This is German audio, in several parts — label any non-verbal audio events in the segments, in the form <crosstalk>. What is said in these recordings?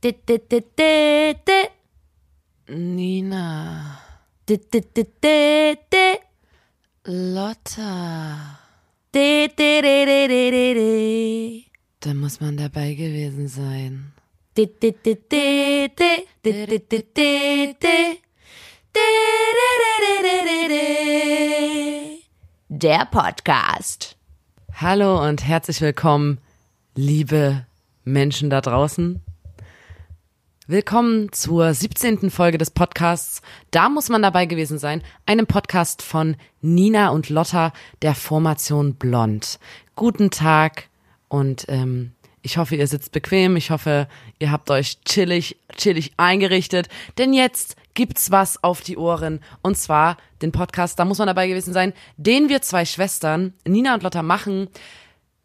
Di, di, di, di, di. Nina. Di, di, di, di, di. Lotta. Di, di, di, di, di, di, di. Da muss man dabei gewesen sein. Di, di, di, di. Di, di, di, di, di, di. Der Podcast. Hallo und herzlich willkommen, liebe Menschen da draußen. Willkommen zur 17. Folge des Podcasts. Da muss man dabei gewesen sein. Einem Podcast von Nina und Lotta der Formation Blond. Guten Tag und ähm, ich hoffe, ihr sitzt bequem. Ich hoffe, ihr habt euch chillig, chillig eingerichtet. Denn jetzt gibt's was auf die Ohren. Und zwar den Podcast, da muss man dabei gewesen sein, den wir zwei Schwestern, Nina und Lotta, machen,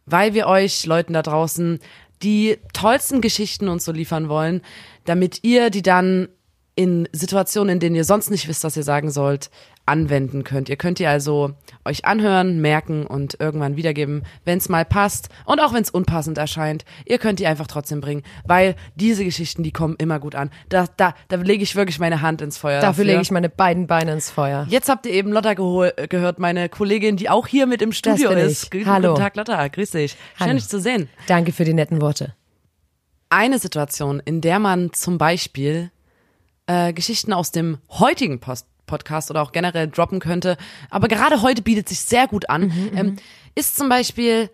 weil wir euch Leuten da draußen die tollsten Geschichten uns so liefern wollen, damit ihr die dann in Situationen, in denen ihr sonst nicht wisst, was ihr sagen sollt, anwenden könnt. Ihr könnt die also euch anhören, merken und irgendwann wiedergeben, wenn es mal passt und auch wenn es unpassend erscheint. Ihr könnt die einfach trotzdem bringen, weil diese Geschichten, die kommen immer gut an. Da, da, da lege ich wirklich meine Hand ins Feuer. Dafür lege ich meine beiden Beine ins Feuer. Jetzt habt ihr eben Lotta gehört, meine Kollegin, die auch hier mit im Studio ist. ich. Guten Hallo. Tag, Lotta. Grüß dich. Schön, Hallo. dich zu sehen. Danke für die netten Worte. Eine Situation, in der man zum Beispiel äh, Geschichten aus dem heutigen Post Podcast oder auch generell droppen könnte, aber gerade heute bietet sich sehr gut an, ähm, ist zum Beispiel,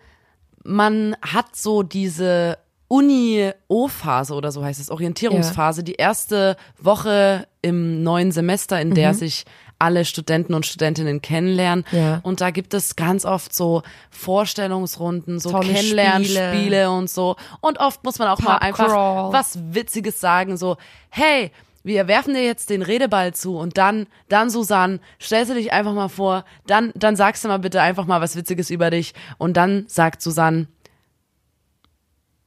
man hat so diese Uni-O-Phase oder so heißt es, Orientierungsphase, die erste Woche im neuen Semester, in der sich alle Studenten und Studentinnen kennenlernen. Ja. Und da gibt es ganz oft so Vorstellungsrunden, so Tolle Kennenlernspiele Spiele. und so. Und oft muss man auch mal Pub einfach Crawl. was Witziges sagen, so, hey, wir werfen dir jetzt den Redeball zu und dann, dann Susanne, stellst du dich einfach mal vor, dann, dann sagst du mal bitte einfach mal was Witziges über dich und dann sagt Susanne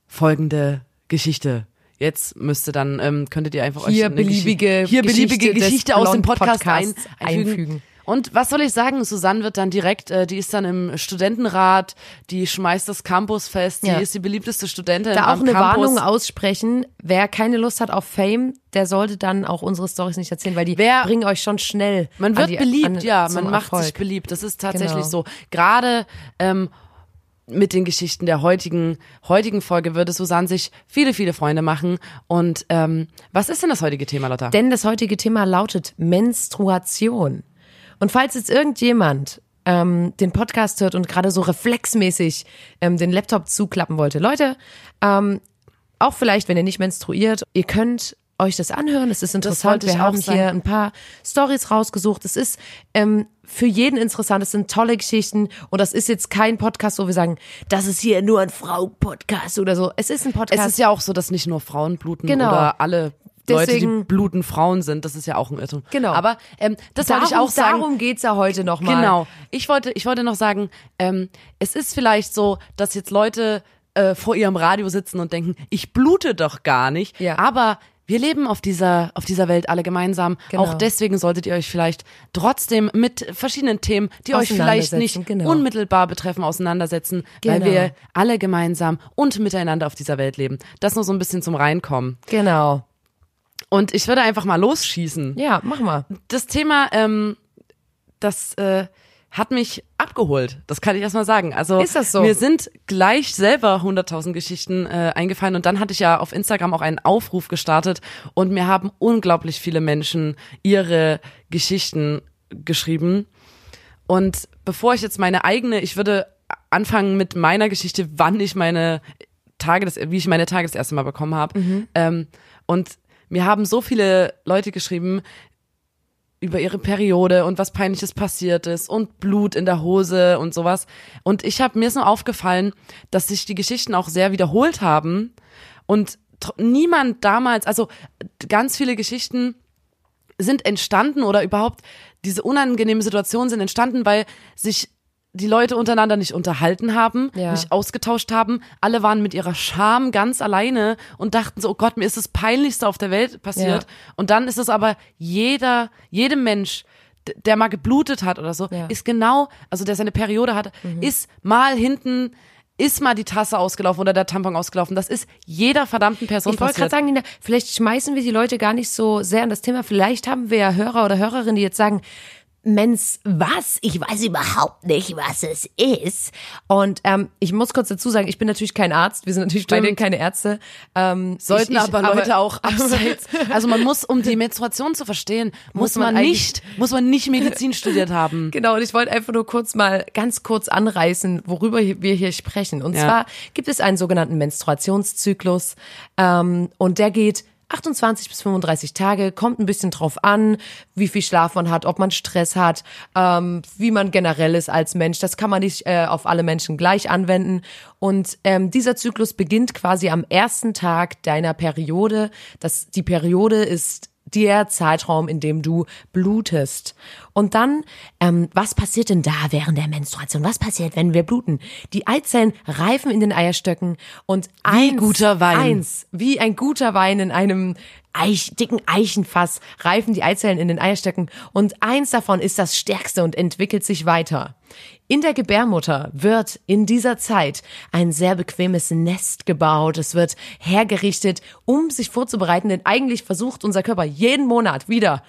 folgende Geschichte. Jetzt müsste dann, ähm, könntet ihr einfach Hier euch eine beliebige Geschi- hier beliebige Geschichte aus dem Blond Podcast ein, einfügen. einfügen. Und was soll ich sagen? Susanne wird dann direkt, äh, die ist dann im Studentenrat, die schmeißt das Campusfest, die Ja. ist die beliebteste Studentin Da auch eine Campus. Warnung aussprechen. Wer keine Lust hat auf Fame, der sollte dann auch unsere Stories nicht erzählen, weil die Wer- bringen euch schon schnell. Man an wird die, beliebt, an, ja, man macht Erfolg. sich beliebt. Das ist tatsächlich Genau. so. Gerade ähm, mit den Geschichten der heutigen heutigen Folge würde Susanne sich viele, viele Freunde machen. Und ähm, was ist denn das heutige Thema, Lotta? Denn das heutige Thema lautet Menstruation. Und falls jetzt irgendjemand ähm, den Podcast hört und gerade so reflexmäßig ähm, den Laptop zuklappen wollte, Leute, ähm, auch vielleicht, wenn ihr nicht menstruiert, ihr könnt euch das anhören. Es ist interessant. Wir haben hier ein paar Stories rausgesucht. Es ist ähm, für jeden interessant. Es sind tolle Geschichten. Und das ist jetzt kein Podcast, wo wir sagen, das ist hier nur ein Frau-Podcast oder so. Es ist ein Podcast. es ist ja auch so, dass nicht nur Frauen bluten Genau. oder alle Leute, die bluten Frauen sind. Das ist ja auch ein Irrtum. Genau. Aber ähm, das darum, wollte ich auch sagen. Darum geht's ja heute nochmal. Genau. Ich wollte, ich wollte noch sagen, ähm, es ist vielleicht so, dass jetzt Leute äh, vor ihrem Radio sitzen und denken, ich blute doch gar nicht. Ja. Aber wir leben auf dieser, auf dieser Welt alle gemeinsam. Genau. Auch deswegen solltet ihr euch vielleicht trotzdem mit verschiedenen Themen, die euch vielleicht nicht genau. unmittelbar betreffen, auseinandersetzen, weil Genau. wir alle gemeinsam und miteinander auf dieser Welt leben. Das nur so ein bisschen zum Reinkommen. Genau. Und ich würde einfach mal losschießen Ja, mach mal. das Thema, ähm, das äh, hat mich abgeholt. Das kann ich erstmal sagen. Also Ist das so? mir sind gleich selber 100.000 Geschichten äh, eingefallen und dann hatte ich ja auf Instagram auch einen Aufruf gestartet und mir haben unglaublich viele Menschen ihre Geschichten geschrieben. Und bevor ich jetzt meine eigene, ich würde anfangen mit meiner Geschichte, wann ich meine Tage, das, wie ich meine Tage das erste Mal bekommen habe. Ähm, und mir haben so viele Leute geschrieben über ihre Periode und was peinliches passiert ist und Blut in der Hose und sowas. Und ich habe mir nur aufgefallen, dass sich die Geschichten auch sehr wiederholt haben und niemand damals, also ganz viele Geschichten sind entstanden oder überhaupt diese unangenehmen Situationen sind entstanden, weil sich die Leute untereinander nicht unterhalten haben, Ja. nicht ausgetauscht haben. Alle waren mit ihrer Scham ganz alleine und dachten so, oh Gott, mir ist das Peinlichste auf der Welt passiert. Ja. Und dann ist es aber jeder, jedem Mensch, der mal geblutet hat oder so, Ja. Mhm. ist genau, also der seine Periode hat, ist mal hinten ist mal die Tasse ausgelaufen oder der Tampon ausgelaufen. Das ist jeder verdammten Person Ich wollte gerade passiert. sagen, Nina, vielleicht schmeißen wir die Leute gar nicht so sehr an das Thema. Vielleicht haben wir ja Hörer oder Hörerinnen, die jetzt sagen, Mensch, was? Ich weiß überhaupt nicht, was es ist. Und ähm, ich muss kurz dazu sagen, ich bin natürlich kein Arzt. Wir sind natürlich beide Stimmt. keine Ärzte. Ähm, Sollten ich, ich, aber Leute auch <laughs> abseits. Also man muss, um die Menstruation zu verstehen, <laughs> muss, Muss man man nicht, muss man nicht Medizin <laughs> studiert haben. Genau, und ich wollte einfach nur kurz mal ganz kurz anreißen, worüber wir hier sprechen. Und Ja. zwar gibt es einen sogenannten Menstruationszyklus ähm, und der geht 28 bis 35 Tage, kommt ein bisschen drauf an, wie viel Schlaf man hat, ob man Stress hat, ähm, wie man generell ist als Mensch. Das kann man nicht äh, auf alle Menschen gleich anwenden. Und ähm, dieser Zyklus beginnt quasi am ersten Tag deiner Periode. Das, die Periode ist der Zeitraum, in dem du blutest. Und dann, ähm, was passiert denn da während der Menstruation? Was passiert, wenn wir bluten? Die Eizellen reifen in den Eierstöcken und eins, guter Wein. eins, wie ein guter Wein in einem Eich, dicken Eichenfass reifen die Eizellen in den Eierstöcken und eins davon ist das stärkste und entwickelt sich weiter. In der Gebärmutter wird in dieser Zeit ein sehr bequemes Nest gebaut. Es wird hergerichtet, um sich vorzubereiten, denn eigentlich versucht unser Körper jeden Monat wieder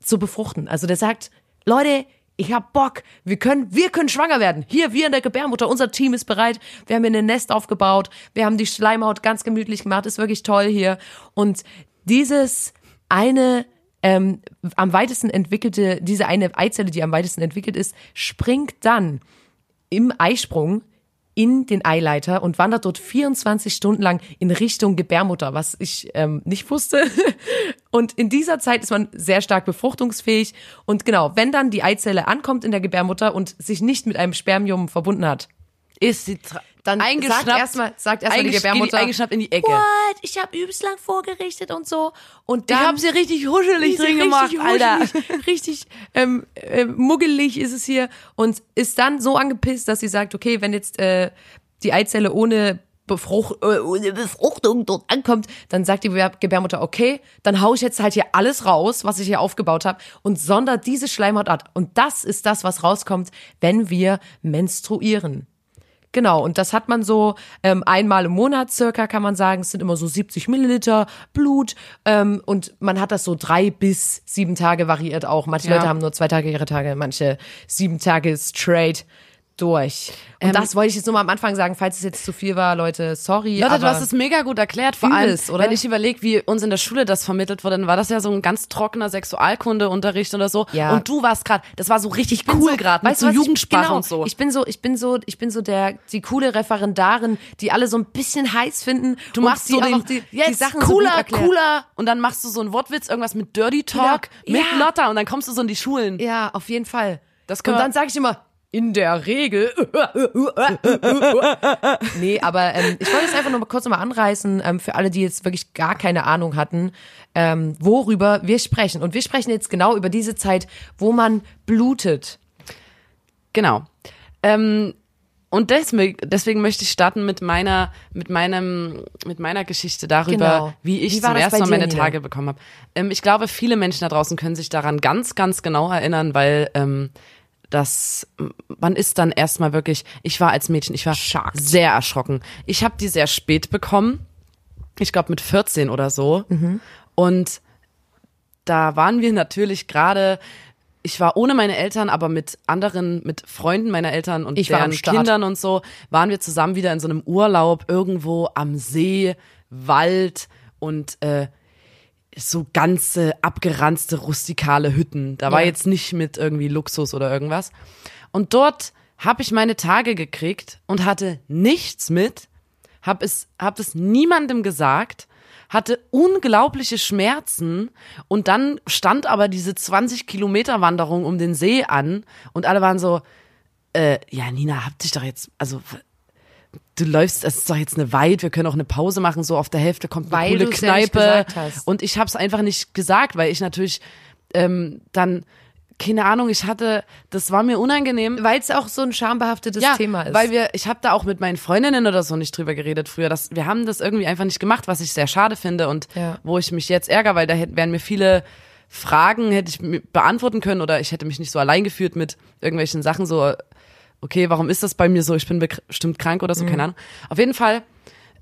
zu befruchten. Also der sagt, Leute, ich hab Bock, wir können, wir können schwanger werden. Hier, wir in der Gebärmutter, unser Team ist bereit. Wir haben hier ein Nest aufgebaut, wir haben die Schleimhaut ganz gemütlich gemacht, ist wirklich toll hier. Und dieses eine ähm, am weitesten entwickelte, diese eine Eizelle, die am weitesten entwickelt ist, springt dann im Eisprung in den Eileiter und wandert dort 24 Stunden lang in Richtung Gebärmutter, was ich ähm, nicht wusste. <laughs> Und in dieser Zeit ist man sehr stark befruchtungsfähig. Und genau, wenn dann die Eizelle ankommt in der Gebärmutter und sich nicht mit einem Spermium verbunden hat, Ist sie dann eingeschnappt, sagt erstmal sagt erstmal die Gebärmutter, eingeschnappt in die Ecke. What? Ich habe übelst lang vorgerichtet und so. Und Ich dann hab sie richtig huschelig drin gemacht, richtig Alter. huschelig, <laughs> Richtig ähm, äh, muggelig ist es hier und ist dann so angepisst, dass sie sagt, okay, wenn jetzt äh, die Eizelle ohne Befrucht, äh, ohne Befruchtung dort ankommt, dann sagt die Gebär- Gebärmutter, okay, dann hau ich jetzt halt hier alles raus, was ich hier aufgebaut habe und sondert diese Schleimhaut ab. Und das ist das, was rauskommt, wenn wir menstruieren. Genau, und das hat man so ähm, einmal im Monat circa, kann man sagen. Es sind immer so 70 Milliliter Blut ähm, und man hat das so drei bis sieben Tage variiert auch. Manche Ja. Leute haben nur zwei Tage ihre Tage, manche sieben Tage straight durch. Und das wollte ich jetzt nur mal am Anfang sagen, falls es jetzt zu viel war, Leute, sorry. Leute, du hast es mega gut erklärt. Vor allem, oder? wenn ich überlege, wie uns in der Schule das vermittelt wurde, dann war das ja so ein ganz trockener Sexualkundeunterricht oder so. Ja. Und du warst gerade, das war so richtig cool so- gerade, weißt so du ich- Jugendsprache genau, und so. Ich bin so, ich bin so, ich bin so der, die coole Referendarin, die alle so ein bisschen heiß finden. Du machst die so den, die, jetzt die Sachen cooler, so cooler. Und dann machst du so einen Wortwitz, irgendwas mit Dirty Talk, Genau. mit Ja. Lotta und dann kommst du so in die Schulen. Ja, auf jeden Fall. Das Und dann sage ich immer, in der Regel. <laughs> nee, aber ähm, ich wollte es einfach nur mal kurz noch mal anreißen, ähm, für alle, die jetzt wirklich gar keine Ahnung hatten, ähm, worüber wir sprechen. Und wir sprechen jetzt genau über diese Zeit, wo man blutet. Genau. Ähm, und deswegen, deswegen möchte ich starten mit meiner, mit meinem, mit meiner Geschichte darüber, Genau. wie ich Wie zum ersten Mal meine Nina? Tage bekommen habe. Ähm, ich glaube, viele Menschen da draußen können sich daran ganz, ganz genau erinnern, weil ähm, das, man ist dann erstmal wirklich, ich war als Mädchen, ich war Shocked. sehr erschrocken. Ich habe die sehr spät bekommen. Ich glaube mit 14 oder so. Mhm. Und da waren wir natürlich gerade, ich war ohne meine Eltern, aber mit anderen, mit Freunden meiner Eltern und Ich deren. Kindern und so, waren wir zusammen wieder in so einem Urlaub irgendwo am See, Wald und äh, so ganze abgeranzte rustikale Hütten. Da war Ja. jetzt nicht mit irgendwie Luxus oder irgendwas. Und dort habe ich meine Tage gekriegt und hatte nichts mit, habe es, hab es niemandem gesagt, hatte unglaubliche Schmerzen und dann stand aber diese 20 Kilometer Wanderung um den See an und alle waren so, äh, ja Nina, hab dich doch jetzt, also du läufst, es ist doch jetzt eine Weit, wir können auch eine Pause machen, so auf der Hälfte kommt eine Weil coole ja Kneipe. hast. Und ich habe es einfach nicht gesagt, weil ich natürlich ähm, dann, keine Ahnung, ich hatte, das war mir unangenehm. Weil es auch so ein schambehaftetes ja, Thema ist. weil wir, ich habe da auch mit meinen Freundinnen oder so nicht drüber geredet früher. Das, wir haben das irgendwie einfach nicht gemacht, was ich sehr schade finde und Ja. wo ich mich jetzt ärgere, weil da hätten, wären mir viele Fragen hätte ich beantworten können oder ich hätte mich nicht so allein gefühlt mit irgendwelchen Sachen so okay, warum ist das bei mir so? Ich bin bestimmt krank oder so, Mhm. keine Ahnung. Auf jeden Fall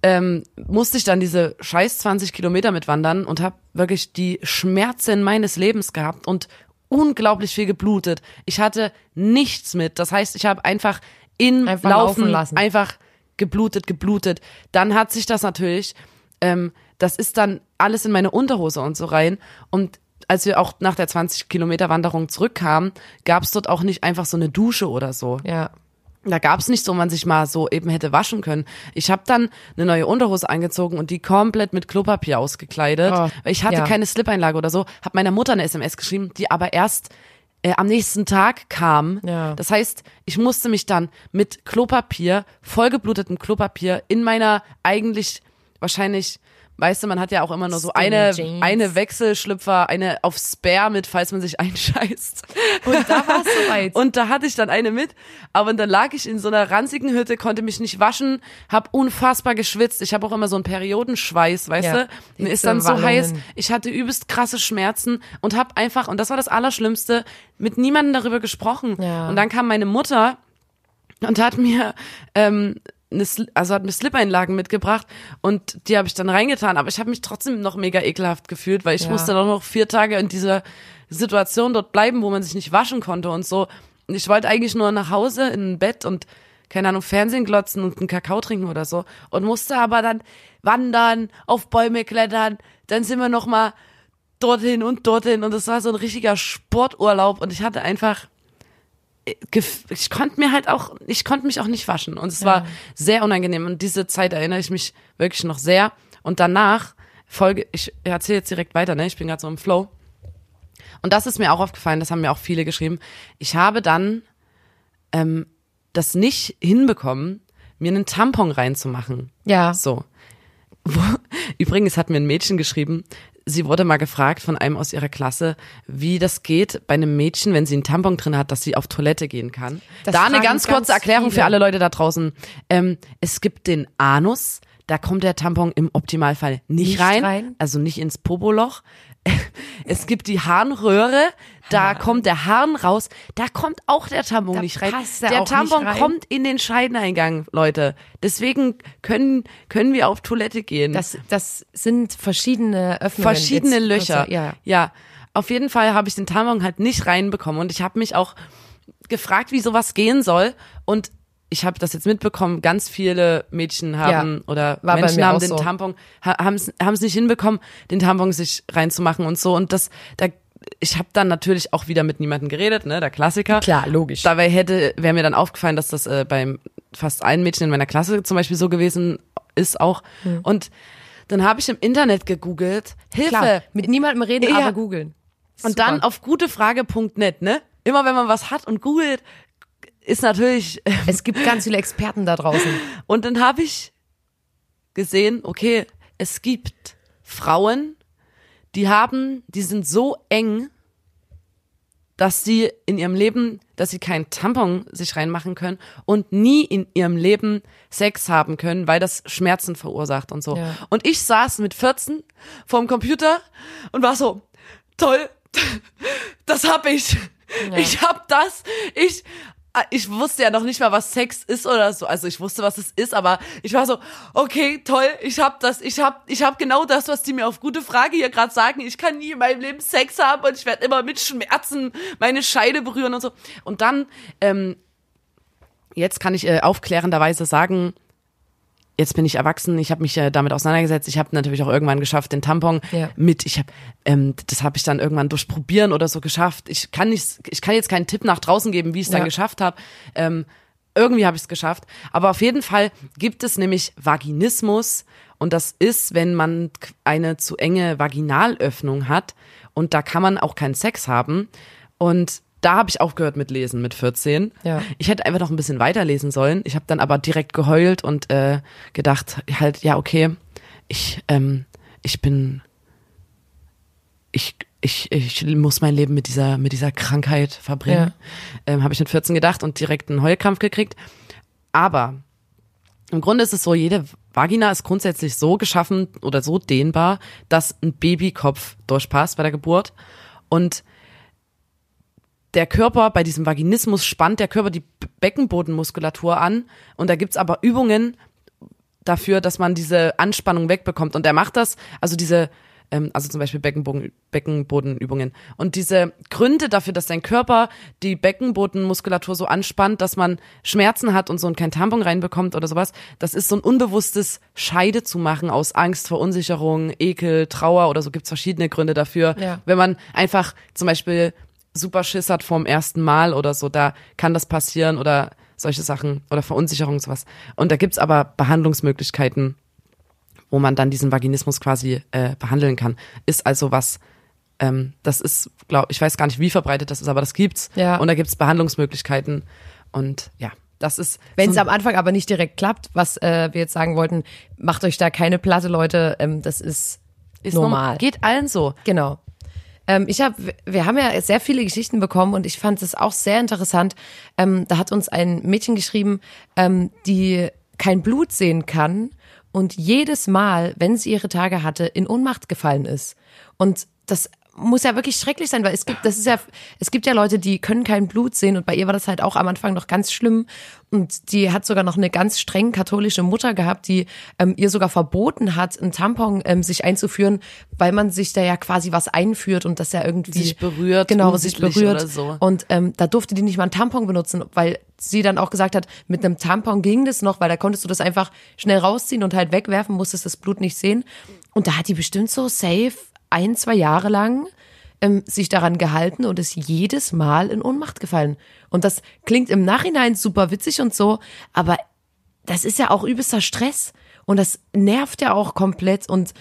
ähm, musste ich dann diese scheiß 20 Kilometer mitwandern und habe wirklich die Schmerzen meines Lebens gehabt und unglaublich viel geblutet. Ich hatte nichts mit. Das heißt, ich habe einfach in Einfach Laufen, laufen lassen. einfach geblutet, geblutet. Dann hat sich das natürlich, ähm, das ist dann alles in meine Unterhose und so rein. Und als wir auch nach der 20 Kilometer Wanderung zurückkamen, gab es dort auch nicht einfach so eine Dusche oder so. Ja. Da gab's nicht so, man sich mal so eben hätte waschen können. Ich habe dann eine neue Unterhose angezogen und die komplett mit Klopapier ausgekleidet. Oh, ich hatte ja. keine Slip-Einlage oder so. Habe meiner Mutter eine SMS geschrieben, die aber erst äh, am nächsten Tag kam. Ja. Das heißt, ich musste mich dann mit Klopapier, vollgeblutetem Klopapier in meiner eigentlich wahrscheinlich Weißt du, man hat ja auch immer nur so eine, Jeans. eine Wechselschlüpfer, eine auf Spare mit, falls man sich <laughs> einscheißt. Und da war es soweit. Und da hatte ich dann eine mit, aber dann lag ich in so einer ranzigen Hütte, konnte mich nicht waschen, hab unfassbar geschwitzt. Ich habe auch immer so einen Periodenschweiß, weißt Ja, du? Mir ist dann so heiß. Ich hatte übelst krasse Schmerzen und hab einfach, und das war das Allerschlimmste, mit niemandem darüber gesprochen. Ja. Und dann kam meine Mutter und hat mir ähm, eine, also hat mir Slip-Einlagen mitgebracht und die habe ich dann reingetan, aber ich habe mich trotzdem noch mega ekelhaft gefühlt, weil ich Ja. musste doch noch vier Tage in dieser Situation dort bleiben, wo man sich nicht waschen konnte und so. Und ich wollte eigentlich nur nach Hause in ein Bett und keine Ahnung, Fernsehen glotzen und einen Kakao trinken oder so und musste aber dann wandern, auf Bäume klettern, dann sind wir noch mal dorthin und dorthin und das war so ein richtiger Sporturlaub und ich hatte einfach ich konnte mir halt auch, ich konnte mich auch nicht waschen. Und es war sehr unangenehm. Und diese Zeit erinnere ich mich wirklich noch sehr. Und danach folge, ich erzähle jetzt direkt weiter, ne, ich bin gerade so im Flow. Und das ist mir auch aufgefallen, das haben mir auch viele geschrieben, ich habe dann ähm, das nicht hinbekommen, mir einen Tampon reinzumachen. Ja. So. <laughs> Wo, übrigens hat mir ein Mädchen geschrieben, sie wurde mal gefragt von einem aus ihrer Klasse, wie das geht bei einem Mädchen, wenn sie einen Tampon drin hat, dass sie auf Toilette gehen kann. Das da eine ganz kurze ganz Erklärung für viele. alle Leute da draußen. Ähm, es gibt den Anus, da kommt der Tampon im Optimalfall nicht, Nicht rein, rein. also nicht ins Popoloch. Es gibt die Harnröhre, da kommt der Harn raus, da kommt auch der Tampon Da nicht rein. er der Tampon kommt in den Scheideneingang, Leute. Deswegen können, können wir auf Toilette gehen. Das, das sind verschiedene Öffnungen. Verschiedene Jetzt- Löcher. also, ja. ja. Auf jeden Fall habe ich den Tampon halt nicht reinbekommen und ich habe mich auch gefragt, wie sowas gehen soll und ich habe das jetzt mitbekommen, ganz viele Mädchen haben Ja, oder Menschen haben den so. Tampon, haben es nicht hinbekommen, den Tampon sich reinzumachen und so. Und das, da, ich habe dann natürlich auch wieder mit niemandem geredet, ne, der Klassiker. Klar, logisch. Dabei hätte, wäre mir dann aufgefallen, dass das äh, beim fast allen Mädchen in meiner Klasse zum Beispiel so gewesen ist auch. Hm. Und dann habe ich im Internet gegoogelt, Hilfe, Klar, mit niemandem reden, Ja. aber googeln. und dann auf gutefrage.net, ne? Immer wenn man was hat und googelt, ist natürlich. Es gibt ganz viele Experten da draußen. <laughs> Und dann habe ich gesehen, okay, es gibt Frauen, die haben, die sind so eng, dass sie in ihrem Leben, dass sie keinen Tampon sich reinmachen können und nie in ihrem Leben Sex haben können, weil das Schmerzen verursacht und so. Ja. Und ich saß mit 14 vorm Computer und war so, toll, <laughs> das hab ich. Ich hab das. Ich ich wusste ja noch nicht mal, was Sex ist oder so. Also ich wusste, was es ist, aber ich war so, okay, toll, ich hab das, ich hab, ich hab genau das, was die mir auf gute Frage hier gerade sagen. Ich kann nie in meinem Leben Sex haben und ich werde immer mit Schmerzen meine Scheide berühren und so. Und dann, ähm, jetzt kann ich äh, aufklärenderweise sagen, jetzt bin ich erwachsen, ich habe mich äh, damit auseinandergesetzt. Ich habe natürlich auch irgendwann geschafft, den Tampon Ja. mit. Ich habe, ähm, das habe ich dann irgendwann durch Probieren oder so geschafft. Ich kann nicht, ich kann jetzt keinen Tipp nach draußen geben, wie ich es dann Ja. geschafft habe. Ähm, irgendwie habe ich es geschafft. Aber auf jeden Fall gibt es nämlich Vaginismus und das ist, wenn man eine zu enge Vaginalöffnung hat und da kann man auch keinen Sex haben und da habe ich aufgehört mit Lesen mit 14. Ja. Ich hätte einfach noch ein bisschen weiterlesen sollen. Ich habe dann aber direkt geheult und äh, gedacht, halt, ja, okay, ich, ähm, ich bin, ich, ich, ich muss mein Leben mit dieser, mit dieser Krankheit verbringen. Ähm, habe ich mit 14 gedacht und direkt einen Heulkrampf gekriegt. Aber im Grunde ist es so, jede Vagina ist grundsätzlich so geschaffen oder so dehnbar, dass ein Babykopf durchpasst bei der Geburt. Und der Körper bei diesem Vaginismus spannt der Körper die Beckenbodenmuskulatur an und da gibt's aber Übungen dafür, dass man diese Anspannung wegbekommt und er macht das, also diese ähm, also zum Beispiel Beckenboden, Beckenbodenübungen. Und diese Gründe dafür, dass dein Körper die Beckenbodenmuskulatur so anspannt, dass man Schmerzen hat und so und kein Tampon reinbekommt oder sowas, das ist so ein unbewusstes Scheide zu machen aus Angst, Verunsicherung, Ekel, Trauer oder so gibt's verschiedene Gründe dafür. Ja. Wenn man einfach zum Beispiel super Schiss hat vorm ersten Mal oder so, da kann das passieren oder solche Sachen oder Verunsicherung und sowas. Und da gibt's aber Behandlungsmöglichkeiten, wo man dann diesen Vaginismus quasi äh, behandeln kann. Ist also was, ähm, das ist, glaube ich, weiß gar nicht, wie verbreitet das ist, aber das gibt's. Ja. Und da gibt's Behandlungsmöglichkeiten. Und ja, das ist. Wenn es so am Anfang aber nicht direkt klappt, was äh, wir jetzt sagen wollten, macht euch da keine Platte, Leute. Ähm, das ist, ist normal. Geht allen so. Genau. Ähm, ich habe, wir haben ja sehr viele Geschichten bekommen und ich fand es auch sehr interessant. Ähm, da hat uns ein Mädchen geschrieben, ähm, die kein Blut sehen kann und jedes Mal, wenn sie ihre Tage hatte, in Ohnmacht gefallen ist. Und das muss ja wirklich schrecklich sein, weil es gibt, das ist ja, es gibt ja Leute, die können kein Blut sehen und bei ihr war das halt auch am Anfang noch ganz schlimm und die hat sogar noch eine ganz streng katholische Mutter gehabt, die ähm, ihr sogar verboten hat, einen Tampon ähm, sich einzuführen, weil man sich da ja quasi was einführt und das ja irgendwie Sich berührt, genau, sich berührt oder so. und ähm, da durfte die nicht mal einen Tampon benutzen, weil sie dann auch gesagt hat, mit einem Tampon ging das noch, weil da konntest du das einfach schnell rausziehen und halt wegwerfen, musstest das Blut nicht sehen. Und da hat die bestimmt so safe ein, zwei Jahre lang ähm, sich daran gehalten und ist jedes Mal in Ohnmacht gefallen. Und das klingt im Nachhinein super witzig und so, aber das ist ja auch übelster Stress. Und das nervt ja auch komplett. Und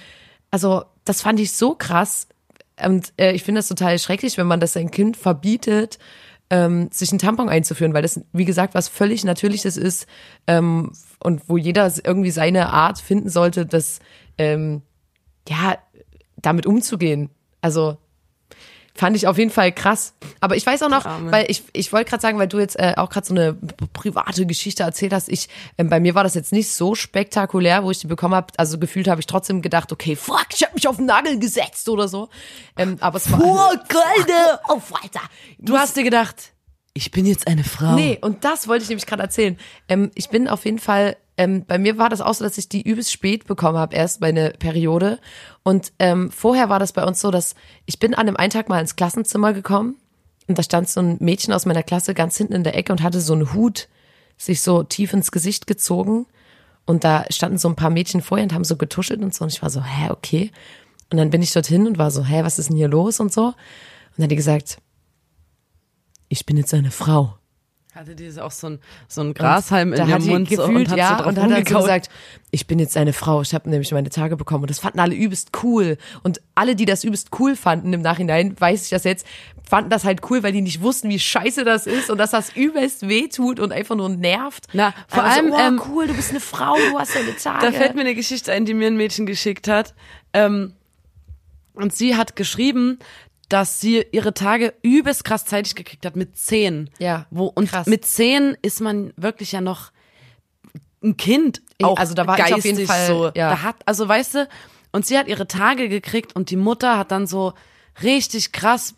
also das fand ich so krass. Und äh, ich finde das total schrecklich, wenn man das sein Kind verbietet, ähm, sich einen Tampon einzuführen, weil das, wie gesagt, was völlig Natürliches ist ähm, und wo jeder irgendwie seine Art finden sollte, das ähm, ja damit umzugehen. Also fand ich auf jeden Fall krass. Aber ich weiß auch noch, weil ich ich wollte gerade sagen, weil du jetzt äh, auch gerade so eine private Geschichte erzählt hast. Ich ähm, bei mir war das jetzt nicht so spektakulär, wo ich die bekommen habe. Also gefühlt habe ich trotzdem gedacht, okay, fuck, ich habe mich auf den Nagel gesetzt oder so. Ähm, aber es war <laughs> Alter! oh, Alter. Du hast dir gedacht, ich bin jetzt eine Frau. Nee, und das wollte ich nämlich gerade erzählen. Ähm, ich bin auf jeden Fall, ähm, bei mir war das auch so, dass ich die übelst spät bekommen habe, erst meine Periode. Und ähm, vorher war das bei uns so, dass ich bin an einem einen Tag mal ins Klassenzimmer gekommen und da stand so ein Mädchen aus meiner Klasse ganz hinten in der Ecke und hatte so einen Hut sich so tief ins Gesicht gezogen. Und da standen so ein paar Mädchen vorher und haben so getuschelt und so. Und ich war so, hä, okay. Und dann bin ich dorthin und war so, hä, was ist denn hier los und so. Und dann hat die gesagt, ich bin jetzt eine Frau. Hatte diese auch so ein, so ein Grashalm in da ihrem die Mund so gefühlt, und hat ja, so und hat dann so rumgekaut. gesagt, ich bin jetzt eine Frau, ich habe nämlich meine Tage bekommen und das fanden alle übelst cool und alle, die das übelst cool fanden im Nachhinein, weiß ich das jetzt, fanden das halt cool, weil die nicht wussten, wie scheiße das ist und dass das übelst wehtut und einfach nur nervt. Na, vor Aber allem, so, oh, ähm, cool, du bist eine Frau, du hast deine Tage. Da fällt mir eine Geschichte ein, die mir ein Mädchen geschickt hat. Ähm, und sie hat geschrieben, dass sie ihre Tage übelst krass zeitig gekriegt hat mit zehn. Ja, Wo, und krass. mit zehn ist man wirklich ja noch ein Kind. Auch Also da war ich auf jeden geistig Fall, so. ja. Da hat, also weißt du, und sie hat ihre Tage gekriegt und die Mutter hat dann so richtig krass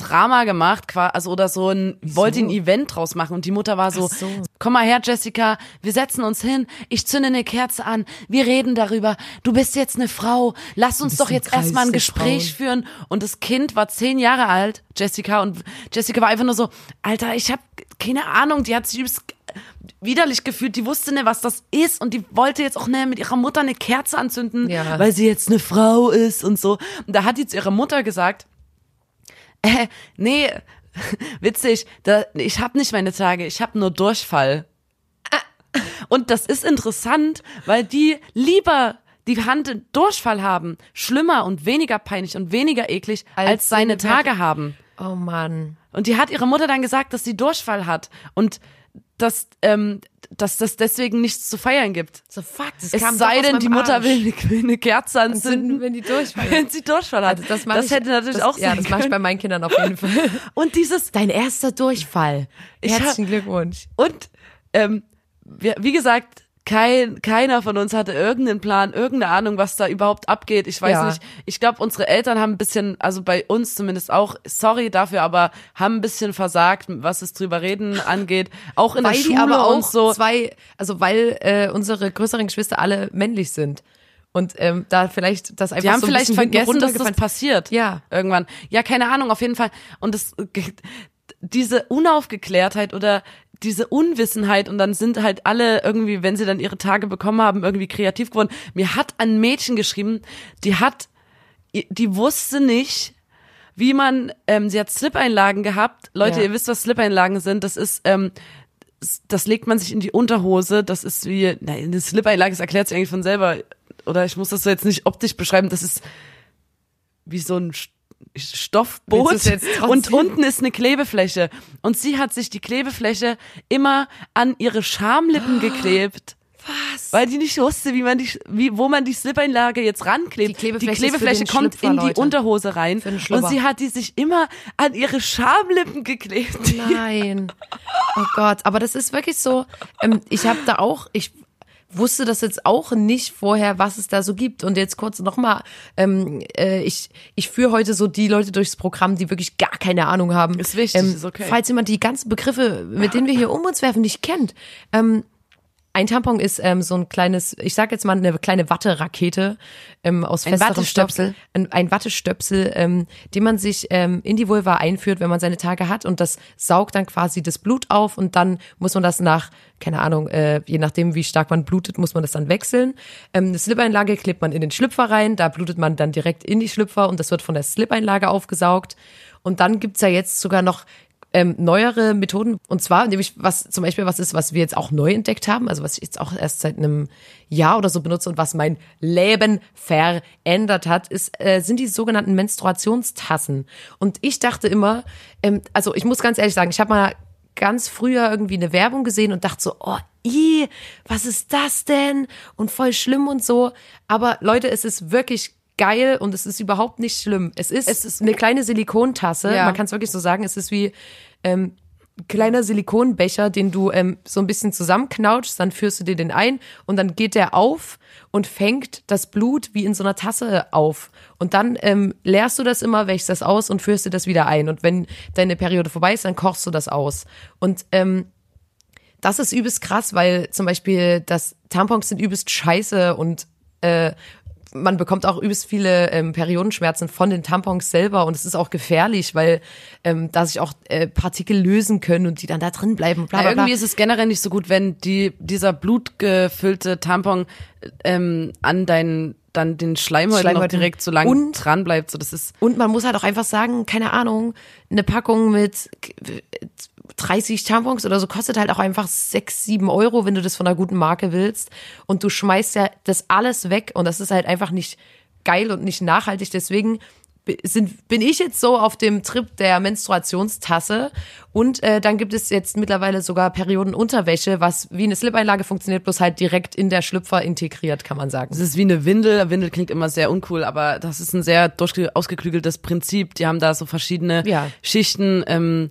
Drama gemacht, also oder so ein, wollte ein Event draus machen und die Mutter war so, so. komm mal her, Jessica, wir setzen uns hin, ich zünde eine Kerze an, wir reden darüber, du bist jetzt eine Frau, lass uns doch jetzt erstmal ein Gespräch führen. Und das Kind war zehn Jahre alt, Jessica, und Jessica war einfach nur so, Alter, ich habe keine Ahnung, die hat sich widerlich gefühlt, die wusste nicht, was das ist und die wollte jetzt auch ne, mit ihrer Mutter eine Kerze anzünden, Ja. weil sie jetzt eine Frau ist und so. Und da hat die zu ihrer Mutter gesagt, äh, nee, <laughs> witzig, da, ich habe nicht meine Tage, ich habe nur Durchfall. Und das ist interessant, weil die lieber die Hand Durchfall haben, schlimmer und weniger peinlich und weniger eklig, als, Als seine eine Tage haben. oh Mann. Und die hat ihre Mutter dann gesagt, dass sie Durchfall hat und dass, ähm, dass das deswegen nichts zu feiern gibt. So fuck, das Es kam sei denn, die Mutter Arsch. will eine, Kerze anzünden, wenn die durchfallen. <laughs> wenn sie Durchfall hat. Also das mach ich, hätte natürlich das, auch Ja, das mache ich bei meinen Kindern auf jeden Fall. <laughs> Und dieses, Dein erster Durchfall. Ich hab- Herzlichen Glückwunsch. Und ähm, wie gesagt, kein, keiner von uns hatte irgendeinen Plan, irgendeine Ahnung, was da überhaupt abgeht. Ich weiß Ja. nicht. Ich glaube, unsere Eltern haben ein bisschen, also bei uns zumindest auch, sorry dafür, aber haben ein bisschen versagt, was es drüber reden <laughs> angeht. Auch in weil der die Schule aber auch und so. zwei, also weil äh, unsere größeren Geschwister alle männlich sind. Und ähm, da vielleicht das einfach Die haben so ein vielleicht vergessen, dass das passiert. Ja. Irgendwann. Ja, keine Ahnung, auf jeden Fall. Und das, <laughs> diese Unaufgeklärtheit oder diese Unwissenheit und dann sind halt alle irgendwie, wenn sie dann ihre Tage bekommen haben, irgendwie kreativ geworden. Mir hat ein Mädchen geschrieben, die hat, die wusste nicht, wie man, ähm, sie hat Slip-Einlagen gehabt. Leute, Ja. ihr wisst, was Slip-Einlagen sind. Das ist, ähm, das legt man sich in die Unterhose. Das ist wie, nein, eine Slip-Einlage, das erklärt sich eigentlich von selber. Oder ich muss das so jetzt nicht optisch beschreiben. Das ist wie so ein Stoffboot und unten ist eine Klebefläche. Und sie hat sich die Klebefläche immer an ihre Schamlippen geklebt. Was? Weil die nicht wusste, wie man die, wie, wo man die Slip-Einlage jetzt ranklebt. Die Klebefläche für den kommt Schlüpfer, in die Leute. Unterhose rein. Und sie hat die sich immer an ihre Schamlippen geklebt. Nein. Oh Gott, aber das ist wirklich so. Ähm, ich habe da auch, ich wusste das jetzt auch nicht vorher, was es da so gibt. Und jetzt kurz nochmal, ähm, äh, ich, ich führe heute so die Leute durchs Programm, die wirklich gar keine Ahnung haben. Ist wichtig, ähm, ist okay. Falls jemand die ganzen Begriffe, mit denen wir hier um uns werfen, nicht kennt. Ähm, ein Tampon ist ähm, so ein kleines, ich sag jetzt mal eine kleine Watterakete ähm, aus Ein festerem Wattestöpsel? Stoff. Ein, ein Wattestöpsel, ähm, den man sich ähm, in die Vulva einführt, wenn man seine Tage hat und das saugt dann quasi das Blut auf und dann muss man das nach, keine Ahnung, äh, je nachdem wie stark man blutet, muss man das dann wechseln. Ähm, eine Slip-Einlage klebt man in den Schlüpfer rein, da blutet man dann direkt in die Schlüpfer und das wird von der Slip-Einlage aufgesaugt. Und dann gibt's ja jetzt sogar noch ähm, neuere Methoden. Und zwar, nämlich was zum Beispiel was ist, was wir jetzt auch neu entdeckt haben, also was ich jetzt auch erst seit einem Jahr oder so benutze und was mein Leben verändert hat, ist, äh, sind die sogenannten Menstruationstassen. Und ich dachte immer, ähm, also ich muss ganz ehrlich sagen, ich habe mal ganz früher irgendwie eine Werbung gesehen und dachte so, oh, i, was ist das denn? Und voll schlimm und so. Aber Leute, es ist wirklich geil und es ist überhaupt nicht schlimm. Es ist, Es ist- eine kleine Silikontasse. Ja. Man kann es wirklich so sagen. Es ist wie ähm, kleiner Silikonbecher, den du ähm, so ein bisschen zusammenknautschst, dann führst du dir den ein und dann geht der auf und fängt das Blut wie in so einer Tasse auf. Und dann ähm, leerst du das immer, wächst das aus und führst dir das wieder ein. Und wenn deine Periode vorbei ist, dann kochst du das aus. Und ähm, das ist übelst krass, weil zum Beispiel das Tampons sind übelst scheiße und äh, man bekommt auch übelst viele ähm, Periodenschmerzen von den Tampons selber und es ist auch gefährlich, weil ähm, da sich auch äh, Partikel lösen können und die dann da drin bleiben. Bla, bla, bla. irgendwie ist es generell nicht so gut, wenn die, dieser blutgefüllte Tampon ähm, an deinen, dann den Schleimhäuten, Schleimhäuten. direkt so lang Und- dran bleibt. So, das ist, Und man muss halt auch einfach sagen, keine Ahnung, eine Packung mit 30 Tampons oder so kostet halt auch einfach 6, 7 Euro, wenn du das von einer guten Marke willst. Und du schmeißt ja das alles weg und das ist halt einfach nicht geil und nicht nachhaltig. Deswegen sind, bin ich jetzt so auf dem Trip der Menstruationstasse und äh, dann gibt es jetzt mittlerweile sogar Periodenunterwäsche, was wie eine Slip-Einlage funktioniert, bloß halt direkt in der Schlüpfer integriert, kann man sagen. das ist wie eine Windel. Windel klingt immer sehr uncool, aber das ist ein sehr ausgeklügeltes Prinzip. Die haben da so verschiedene Ja. Schichten ähm,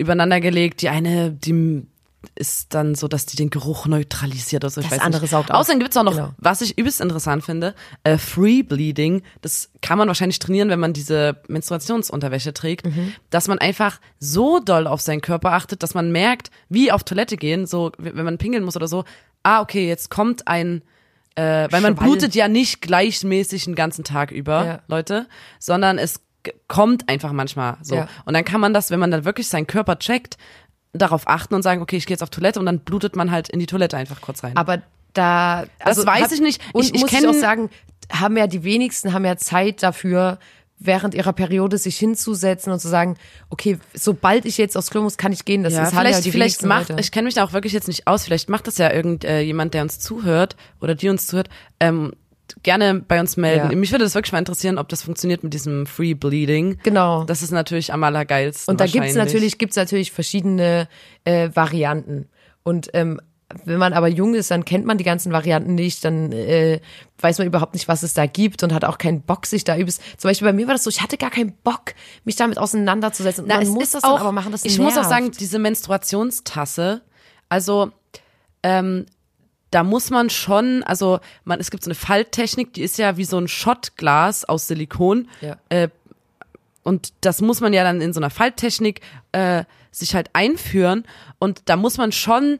übereinander gelegt. Die eine, die ist dann so, dass die den Geruch neutralisiert oder so. Ich Das weiß andere nicht. saugt. Außerdem gibt's auch noch, Genau. was ich übelst interessant finde, äh, Free Bleeding. Das kann man wahrscheinlich trainieren, wenn man diese Menstruationsunterwäsche trägt, Mhm. dass man einfach so doll auf seinen Körper achtet, dass man merkt, wie auf Toilette gehen, so wenn man pingeln muss oder so. Ah, okay, jetzt kommt ein äh, weil man Schwall. blutet ja nicht gleichmäßig den ganzen Tag über, Ja. Leute, sondern es kommt einfach manchmal so. Ja. Und dann kann man das, wenn man dann wirklich seinen Körper checkt, darauf achten und sagen, okay, ich gehe jetzt auf Toilette und dann blutet man halt in die Toilette einfach kurz rein. Aber da, also weiß hab- ich nicht. Und Ich- ich muss ich auch sagen, haben ja die wenigsten haben ja Zeit dafür, während ihrer Periode sich hinzusetzen und zu sagen, okay, sobald ich jetzt aufs Klo muss, kann ich gehen. Das ja, ist haben vielleicht, ja die vielleicht macht, Leute. ich kenne mich da auch wirklich jetzt nicht aus, vielleicht macht das ja irgend äh, der uns zuhört oder die uns zuhört, ähm, gerne bei uns melden. Ja. Mich würde das wirklich mal interessieren, ob das funktioniert mit diesem Free Bleeding. Genau. Das ist natürlich am allergeilsten. Und da gibt's natürlich, gibt's natürlich verschiedene äh, Varianten. Und ähm, wenn man aber jung ist, dann kennt man die ganzen Varianten nicht, dann äh, weiß man überhaupt nicht, was es da gibt und hat auch keinen Bock, sich da übelst. Zum Beispiel bei mir war das so, ich hatte gar keinen Bock, mich damit auseinanderzusetzen. Und Na, man es muss ist das auch, aber machen, das Ich muss auch nervt. sagen, diese Menstruationstasse, also ähm, da muss man schon, also man, es gibt so eine Falttechnik, die ist ja wie so ein Shotglas aus Silikon. Ja. Äh, und das muss man ja dann in so einer Falttechnik äh, sich halt einführen. Und da muss man schon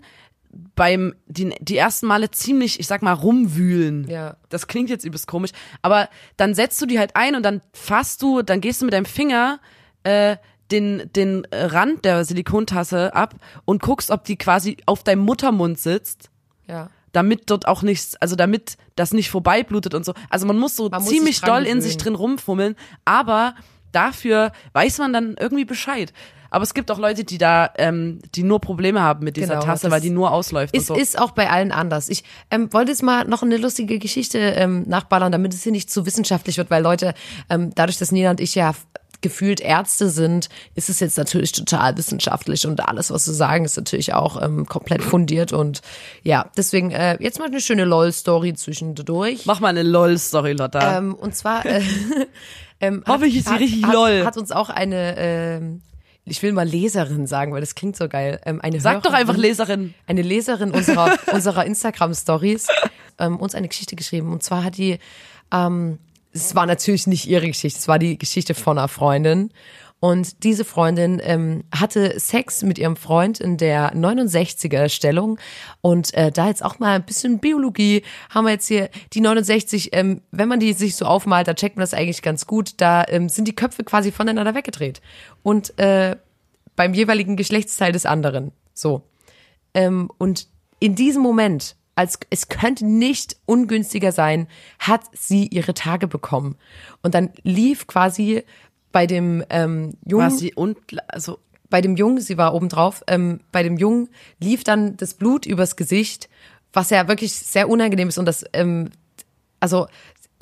beim die, die ersten Male ziemlich, ich sag mal, rumwühlen. Ja. Das klingt jetzt übelst komisch. Aber dann setzt du die halt ein und dann fasst du, dann gehst du mit deinem Finger äh, den, den Rand der Silikontasse ab und guckst, ob die quasi auf deinem Muttermund sitzt Ja. Damit dort auch nichts, also damit das nicht vorbeiblutet und so. Also man muss so Man muss ziemlich dran doll in sich drin rumfummeln, aber dafür weiß man dann irgendwie Bescheid. Aber es gibt auch Leute, die da, ähm, die nur Probleme haben mit dieser Genau, Tasse, weil die nur ausläuft Es und so. ist auch bei allen anders. Ich ähm, wollte jetzt mal noch eine lustige Geschichte ähm, nachballern, damit es hier nicht zu wissenschaftlich wird, weil Leute, ähm, dadurch, dass Nina und ich ja gefühlt Ärzte sind, ist es jetzt natürlich total wissenschaftlich und alles, was sie sagen, ist natürlich auch ähm, komplett fundiert und ja, deswegen äh, jetzt mal eine schöne LOL-Story zwischendurch. Mach mal eine LOL-Story, Lotta. Ähm, und zwar äh, <laughs> ähm, Hoffentlich ist sie richtig hat, lol. Hat uns auch eine, ähm, ich will mal Leserin sagen, weil das klingt so geil. Ähm, eine Sag doch Hörerin- einfach Leserin. eine Leserin unserer, <laughs> unserer Instagram-Stories ähm, uns eine Geschichte geschrieben. Und zwar hat die, ähm, es war natürlich nicht ihre Geschichte, es war die Geschichte von einer Freundin. Und diese Freundin ähm, hatte Sex mit ihrem Freund in der 69er Stellung. Und äh, da jetzt auch mal ein bisschen Biologie haben wir jetzt hier die 69, ähm, wenn man die sich so aufmalt, da checkt man das eigentlich ganz gut. Da ähm, sind die Köpfe quasi voneinander weggedreht. Und äh, beim jeweiligen Geschlechtsteil des anderen. So. Ähm, und in diesem Moment, als es könnte nicht ungünstiger sein, hat sie ihre Tage bekommen. Und dann lief quasi bei dem ähm, Jungen, War sie und, also, bei dem Jungen, sie war oben drauf, ähm, bei dem Jungen lief dann das Blut übers Gesicht, was ja wirklich sehr unangenehm ist und das, ähm, also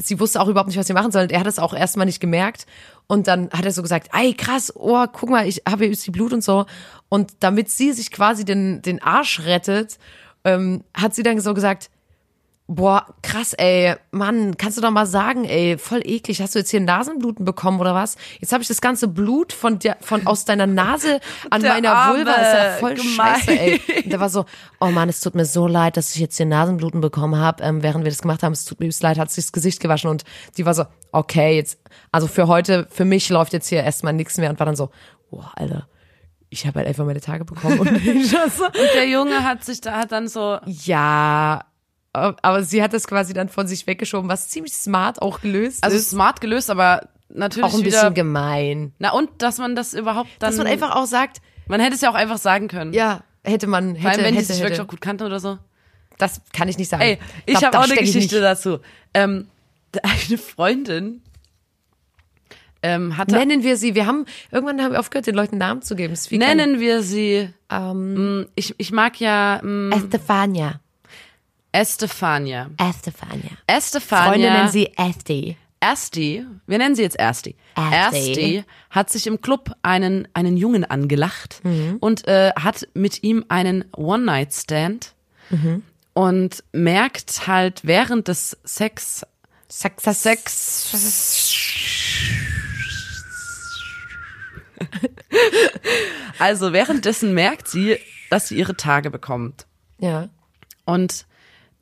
sie wusste auch überhaupt nicht, was sie machen soll. Und er hat es auch erstmal nicht gemerkt. Und dann hat er so gesagt, ey, krass, oh, guck mal, ich habe jetzt die Blut und so. Und damit sie sich quasi den, den Arsch rettet, ähm, hat sie dann so gesagt, boah, krass, ey, Mann, kannst du doch mal sagen, ey, voll eklig, hast du jetzt hier Nasenbluten bekommen oder was? Jetzt habe ich das ganze Blut von dir, von aus deiner Nase an Der meiner Arme, Vulva, ist ja voll gemein. scheiße, ey. Und der war so, oh Mann, es tut mir so leid, dass ich jetzt hier Nasenbluten bekommen habe, ähm, während wir das gemacht haben. Es tut mir leid, hat sich das Gesicht gewaschen und die war so, okay, jetzt, also für heute, für mich läuft jetzt hier erstmal nichts mehr und war dann so, boah, Alter, ich habe halt einfach meine Tage bekommen und ich war <laughs> so, und der Junge hat sich da, hat dann so, ja, aber sie hat das quasi dann von sich weggeschoben, was ziemlich smart auch gelöst also ist. smart gelöst, aber natürlich Auch ein wieder, bisschen gemein. na und, dass man das überhaupt dann, Dass man einfach auch sagt, man hätte es ja auch einfach sagen können. ja, hätte man, Vor allem, hätte, wenn die hätte, sich wirklich hätte. auch gut kannten oder so. Das kann ich nicht sagen. Ey, ich habe auch eine Geschichte dazu. Ähm, <laughs> eine Freundin ähm, hatte, Nennen wir sie, wir haben, irgendwann haben wir aufgehört, den Leuten Namen zu geben. Nennen wir sie, ähm, mh, ich, ich mag ja mh, Estefania. Estefania. Estefania. Estefania. Freunde nennen sie Esti. Esti, wir nennen sie jetzt Ersti. Ersti. Ersti hat sich im Club einen, einen Jungen angelacht und äh, hat mit ihm einen One-Night-Stand und merkt halt während des Sex, Sex, Sex, <laughs> also währenddessen merkt sie, dass sie ihre Tage bekommt. Ja. Und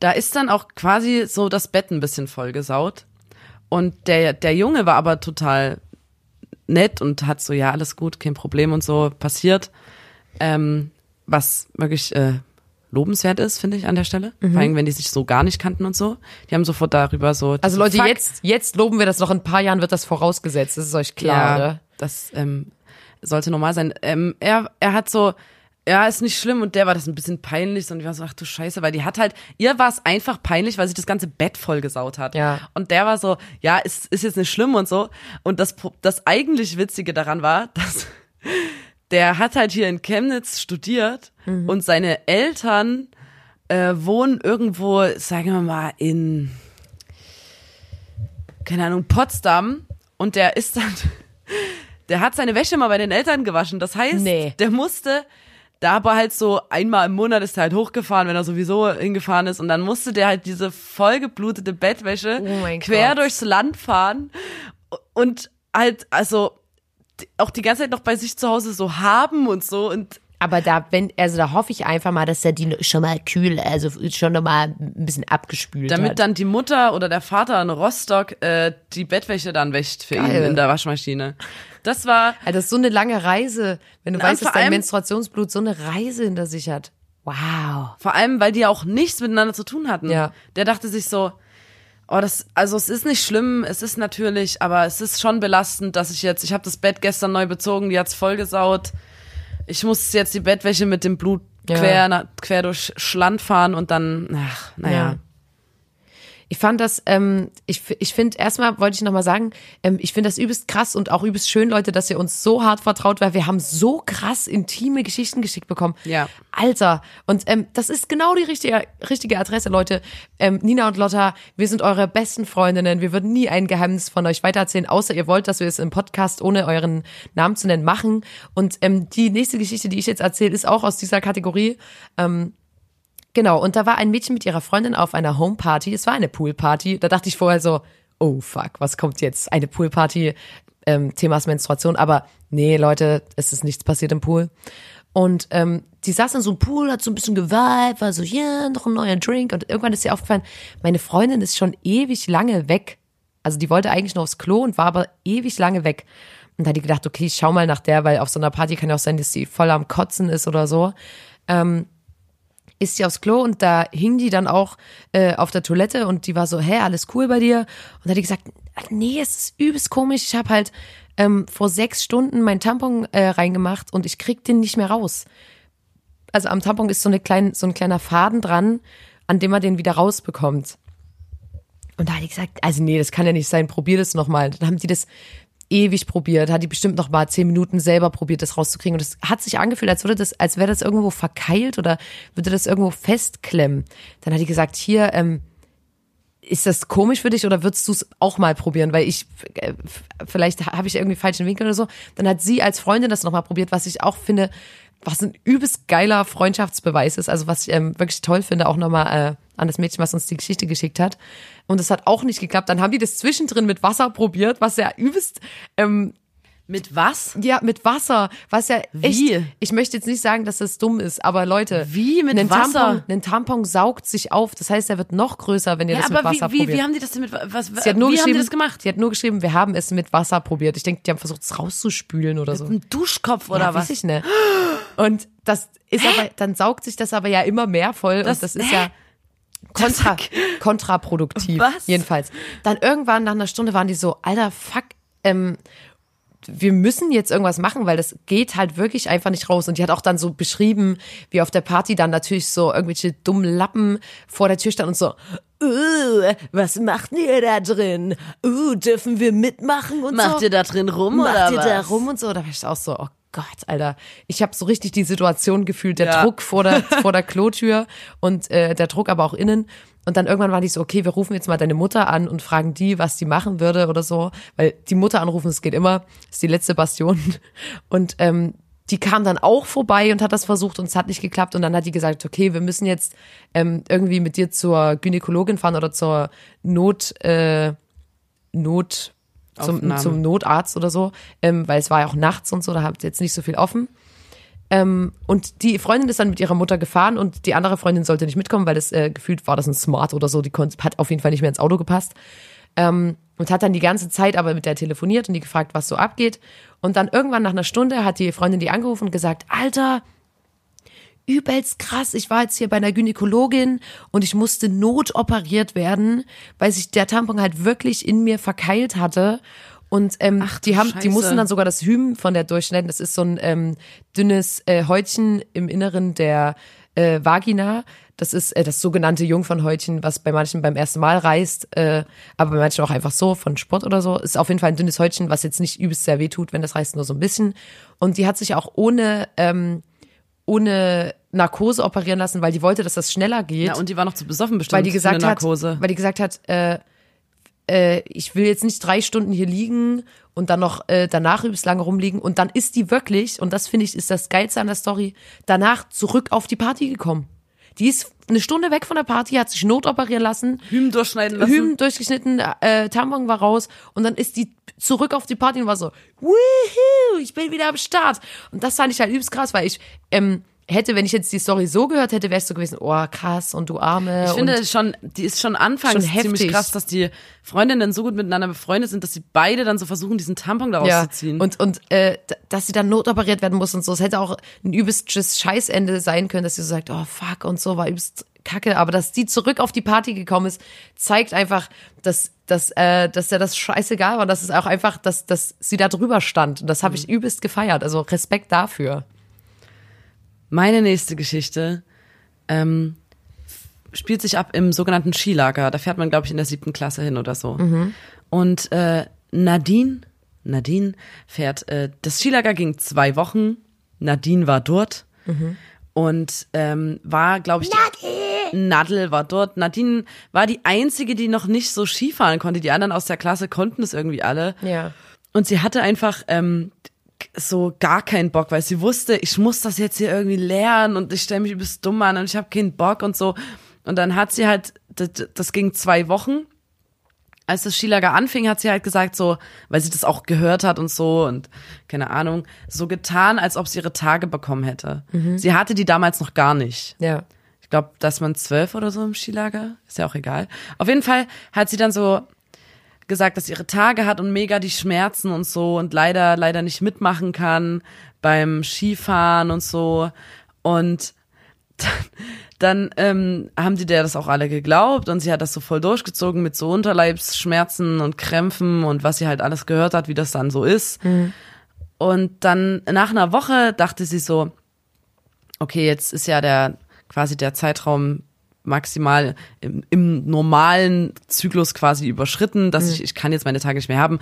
da ist dann auch quasi so das Bett ein bisschen vollgesaut. Und der, der Junge war aber total nett und hat so, ja, alles gut, kein Problem und so passiert. Ähm, was wirklich äh, lobenswert ist, finde ich an der Stelle. Vor allem, wenn die sich so gar nicht kannten und so. Die haben sofort darüber so. Also Leute, Fuck- jetzt, jetzt loben wir das noch, in ein paar Jahren wird das vorausgesetzt, das ist euch klar, ja, oder? das ähm, sollte normal sein. Ähm, er, er hat so, ja, ist nicht schlimm und der war das ein bisschen peinlich und ich war so, ach du Scheiße, weil die hat halt, ihr war es einfach peinlich, weil sie das ganze Bett vollgesaut hat. Ja. Und der war so, ja, ist, ist jetzt nicht schlimm und so. Und das, das eigentlich Witzige daran war, <laughs> dass der hat halt hier in Chemnitz studiert und seine Eltern äh, wohnen irgendwo, sagen wir mal, in, keine Ahnung, Potsdam und der ist dann, der hat seine Wäsche mal bei den Eltern gewaschen. Das heißt, Nee. der musste, da aber halt so einmal im Monat ist er halt hochgefahren, wenn er sowieso hingefahren ist und dann musste der halt diese vollgeblutete Bettwäsche Oh quer Gott. durchs Land fahren und halt, also auch die ganze Zeit noch bei sich zu Hause so haben und so und Aber da, wenn, also da hoffe ich einfach mal, dass er die schon mal kühl, also schon noch mal ein bisschen abgespült Damit hat. dann die Mutter oder der Vater in Rostock äh, die Bettwäsche dann wäscht für ihn Geil. in der Waschmaschine. Das war Also das ist so eine lange Reise, wenn du weißt, dass dein allem- Menstruationsblut so eine Reise hinter sich hat. Wow. vor allem, weil die ja auch nichts miteinander zu tun hatten. Ja. Der dachte sich so, oh, das, also es ist nicht schlimm, es ist natürlich, aber es ist schon belastend, dass ich jetzt, ich habe das Bett gestern neu bezogen, die hat's vollgesaut. Ich muss jetzt die Bettwäsche mit dem Blut Ja. quer, quer durch Schland fahren und dann, ach, naja. Ja. Ich fand das, ähm, ich, ich finde, erstmal wollte ich nochmal sagen, ähm, ich finde das übelst krass und auch übelst schön, Leute, dass ihr uns so hart vertraut, weil wir haben so krass intime Geschichten geschickt bekommen. Ja. Alter. Und ähm, das ist genau die richtige, richtige Adresse, Leute. Ähm, Nina und Lotta, wir sind eure besten Freundinnen. Wir würden nie ein Geheimnis von euch weitererzählen, außer ihr wollt, dass wir es im Podcast ohne euren Namen zu nennen machen. Und ähm, die nächste Geschichte, die ich jetzt erzähle, ist auch aus dieser Kategorie. Genau, und da war ein Mädchen mit ihrer Freundin auf einer Homeparty. Es war eine Poolparty. Da dachte ich vorher so, oh fuck, was kommt jetzt? Eine Poolparty, ähm, Themas Menstruation. Aber nee, Leute, es ist nichts passiert im Pool. Und ähm, die saß in so einem Pool, hat so ein bisschen geweibt, war so, ja, noch ein neuer Drink. Und irgendwann ist ihr aufgefallen, meine Freundin ist schon ewig lange weg. Also die wollte eigentlich noch aufs Klo und war aber ewig lange weg. Und da hat die gedacht, okay, ich schau mal nach der, weil auf so einer Party kann ja auch sein, dass sie voll am Kotzen ist oder so ist sie aufs Klo und da hing die dann auch äh, auf der Toilette und die war so, hä, alles cool bei dir? Und da hat die gesagt, nee, es ist übelst komisch. Ich habe halt ähm, vor sechs Stunden meinen Tampon äh, reingemacht und ich krieg den nicht mehr raus. Also am Tampon ist so, eine klein, so ein kleiner Faden dran, an dem man den wieder rausbekommt. Und da hat die gesagt, also nee, das kann ja nicht sein, probier das nochmal. Dann haben die das ewig probiert, hat die bestimmt noch mal zehn Minuten selber probiert, das rauszukriegen. Und es hat sich angefühlt, als würde das, als wäre das irgendwo verkeilt oder würde das irgendwo festklemmen. Dann hat die gesagt, hier, ähm, ist das komisch für dich oder würdest du es auch mal probieren? Weil ich, äh, vielleicht habe ich irgendwie falschen Winkel oder so. Dann hat sie als Freundin das nochmal probiert, was ich auch finde, was ein übelst geiler Freundschaftsbeweis ist. Also was ich ähm, wirklich toll finde, auch nochmal äh, an das Mädchen, was uns die Geschichte geschickt hat. Und das hat auch nicht geklappt. Dann haben die das zwischendrin mit Wasser probiert, was ja übelst ähm, Mit was? ja, mit Wasser, was ja echt, Wie? ich möchte jetzt nicht sagen, dass das dumm ist, aber Leute. Wie mit ein Wasser? Tampon, ein Tampon saugt sich auf, das heißt, er wird noch größer, wenn ihr Ja, das mit aber wie, Wasser wie, probiert. wie haben die das denn mit was? sie hat nur wie haben die das gemacht? Sie hat nur geschrieben, wir haben es mit Wasser probiert. Ich denke, die haben versucht, es rauszuspülen oder so. Ein Duschkopf oder ja, was? Weiß ich nicht. Und das ist aber, dann saugt sich das aber ja immer mehr voll Das- und das ist hä? ja kontra, kontraproduktiv. Was? Jedenfalls. Dann irgendwann nach einer Stunde waren die so, alter Fuck, ähm, wir müssen jetzt irgendwas machen, weil das geht halt wirklich einfach nicht raus. Und die hat auch dann so beschrieben, wie auf der Party dann natürlich so irgendwelche dummen Lappen vor der Tür standen und so, uh, was macht ihr da drin? Uh, dürfen wir mitmachen und so? Macht ihr da drin rum Macht oder ihr was? da rum und so? Da war ich auch so, oh Gott, Alter. Ich habe so richtig die Situation gefühlt, der Ja. Druck vor der, <laughs> vor der Klotür und äh, der Druck aber auch innen. Und dann irgendwann war die so, okay, wir rufen jetzt mal deine Mutter an und fragen die, was die machen würde oder so. Weil die Mutter anrufen, das geht immer, ist die letzte Bastion. Und ähm, die kam dann auch vorbei und hat das versucht und es hat nicht geklappt. Und dann hat die gesagt, okay, wir müssen jetzt ähm, irgendwie mit dir zur Gynäkologin fahren oder zur Not, äh, Not, zum, zum Notarzt oder so, ähm, weil es war ja auch nachts und so, da habt ihr jetzt nicht so viel offen. Ähm, und die Freundin ist dann mit ihrer Mutter gefahren und die andere Freundin sollte nicht mitkommen, weil das äh, gefühlt war das ein Smart oder so, die konnte, hat auf jeden Fall nicht mehr ins Auto gepasst. Ähm, und hat dann die ganze Zeit aber mit der telefoniert und die gefragt, was so abgeht. Und dann irgendwann nach einer Stunde hat die Freundin die angerufen und gesagt, Alter, übelst krass. Ich war jetzt hier bei einer Gynäkologin und ich musste notoperiert werden, weil sich der Tampon halt wirklich in mir verkeilt hatte. Und ähm, Ach die haben, die mussten dann sogar das Hymen von der durchschneiden. Das ist so ein ähm, dünnes äh, Häutchen im Inneren der äh, Vagina. Das ist äh, das sogenannte Jungfernhäutchen, was bei manchen beim ersten Mal reißt, äh, aber bei manchen auch einfach so von Sport oder so. Ist auf jeden Fall ein dünnes Häutchen, was jetzt nicht übelst sehr weh tut, wenn das reißt, nur so ein bisschen. Und die hat sich auch ohne ähm, ohne Narkose operieren lassen, weil die wollte, dass das schneller geht. Ja, und die war noch zu besoffen bestimmt weil die gesagt hat, weil die gesagt hat, äh, äh, ich will jetzt nicht drei Stunden hier liegen und dann noch äh, danach übelst lange rumliegen. Und dann ist die wirklich, und das finde ich ist das Geilste an der Story, danach zurück auf die Party gekommen. Die ist eine Stunde weg von der Party, hat sich notoperieren lassen, Hüben durchschneiden lassen. Hüben durchgeschnitten, äh, Tampon war raus und dann ist die zurück auf die Party und war so, Woohoo, ich bin wieder am Start. Und das fand ich halt übelst krass, weil ich ähm, hätte, wenn ich jetzt die Story so gehört hätte, wäre es so gewesen, oh krass und du Arme. Ich finde und schon, die ist schon anfangs Schon heftig. ziemlich krass, dass die Freundinnen so gut miteinander befreundet sind, dass sie beide dann so versuchen, diesen Tampon daraus ja, zu ziehen. und und äh, dass sie dann notoperiert werden muss und so. Es hätte auch ein übelstes Scheißende sein können, dass sie so sagt, oh fuck und so war übelst kacke. Aber dass die zurück auf die Party gekommen ist, zeigt einfach, dass dass äh, dass der das scheißegal war. Dass es auch einfach, dass dass sie da drüber stand. Und das habe Mhm. ich übelst gefeiert. Also Respekt dafür. Meine nächste Geschichte ähm, spielt sich ab im sogenannten Skilager. Da fährt man, glaube ich, in der siebten Klasse hin oder so. Und äh, Nadine, Nadine fährt, äh, das Skilager ging zwei Wochen. Nadine war dort und ähm, war, glaube ich, die, Nadel war dort. Nadine war die einzige, die noch nicht so Skifahren konnte. Die anderen aus der Klasse konnten es irgendwie alle. Ja. Und sie hatte einfach ähm, so gar keinen Bock, weil sie wusste, ich muss das jetzt hier irgendwie lernen und ich stelle mich übelst dumm an und ich habe keinen Bock und so. Und dann hat sie halt, das, das ging zwei Wochen. Als das Skilager anfing, hat sie halt gesagt, so, weil sie das auch gehört hat und so und keine Ahnung, so getan, als ob sie ihre Tage bekommen hätte. Sie hatte die damals noch gar nicht. Ja. Ich glaube, dass man zwölf oder so im Skilager, ist ja auch egal. Auf jeden Fall hat sie dann so gesagt, dass sie ihre Tage hat und mega die Schmerzen und so und leider, leider nicht mitmachen kann beim Skifahren und so. Und dann, <laughs> dann ähm, haben die der das auch alle geglaubt und sie hat das so voll durchgezogen mit so Unterleibsschmerzen und Krämpfen und was sie halt alles gehört hat, wie das dann so ist. Und dann nach einer Woche dachte sie so, okay, jetzt ist ja der quasi der Zeitraum maximal im, im normalen Zyklus quasi überschritten, dass ich, ich kann jetzt meine Tage nicht mehr haben.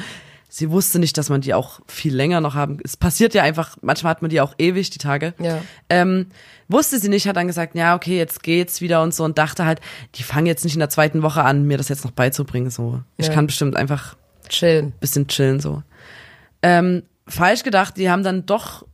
Sie wusste nicht, dass man die auch viel länger noch haben. Es passiert ja einfach, manchmal hat man die auch ewig, die Tage. Ja. Ähm, wusste sie nicht, hat dann gesagt, ja, okay, jetzt geht's wieder und so und dachte halt, die fangen jetzt nicht in der zweiten Woche an, mir das jetzt noch beizubringen, so. Ich Ja. kann bestimmt einfach Chillen. bisschen chillen so. Ähm, falsch gedacht, die haben dann doch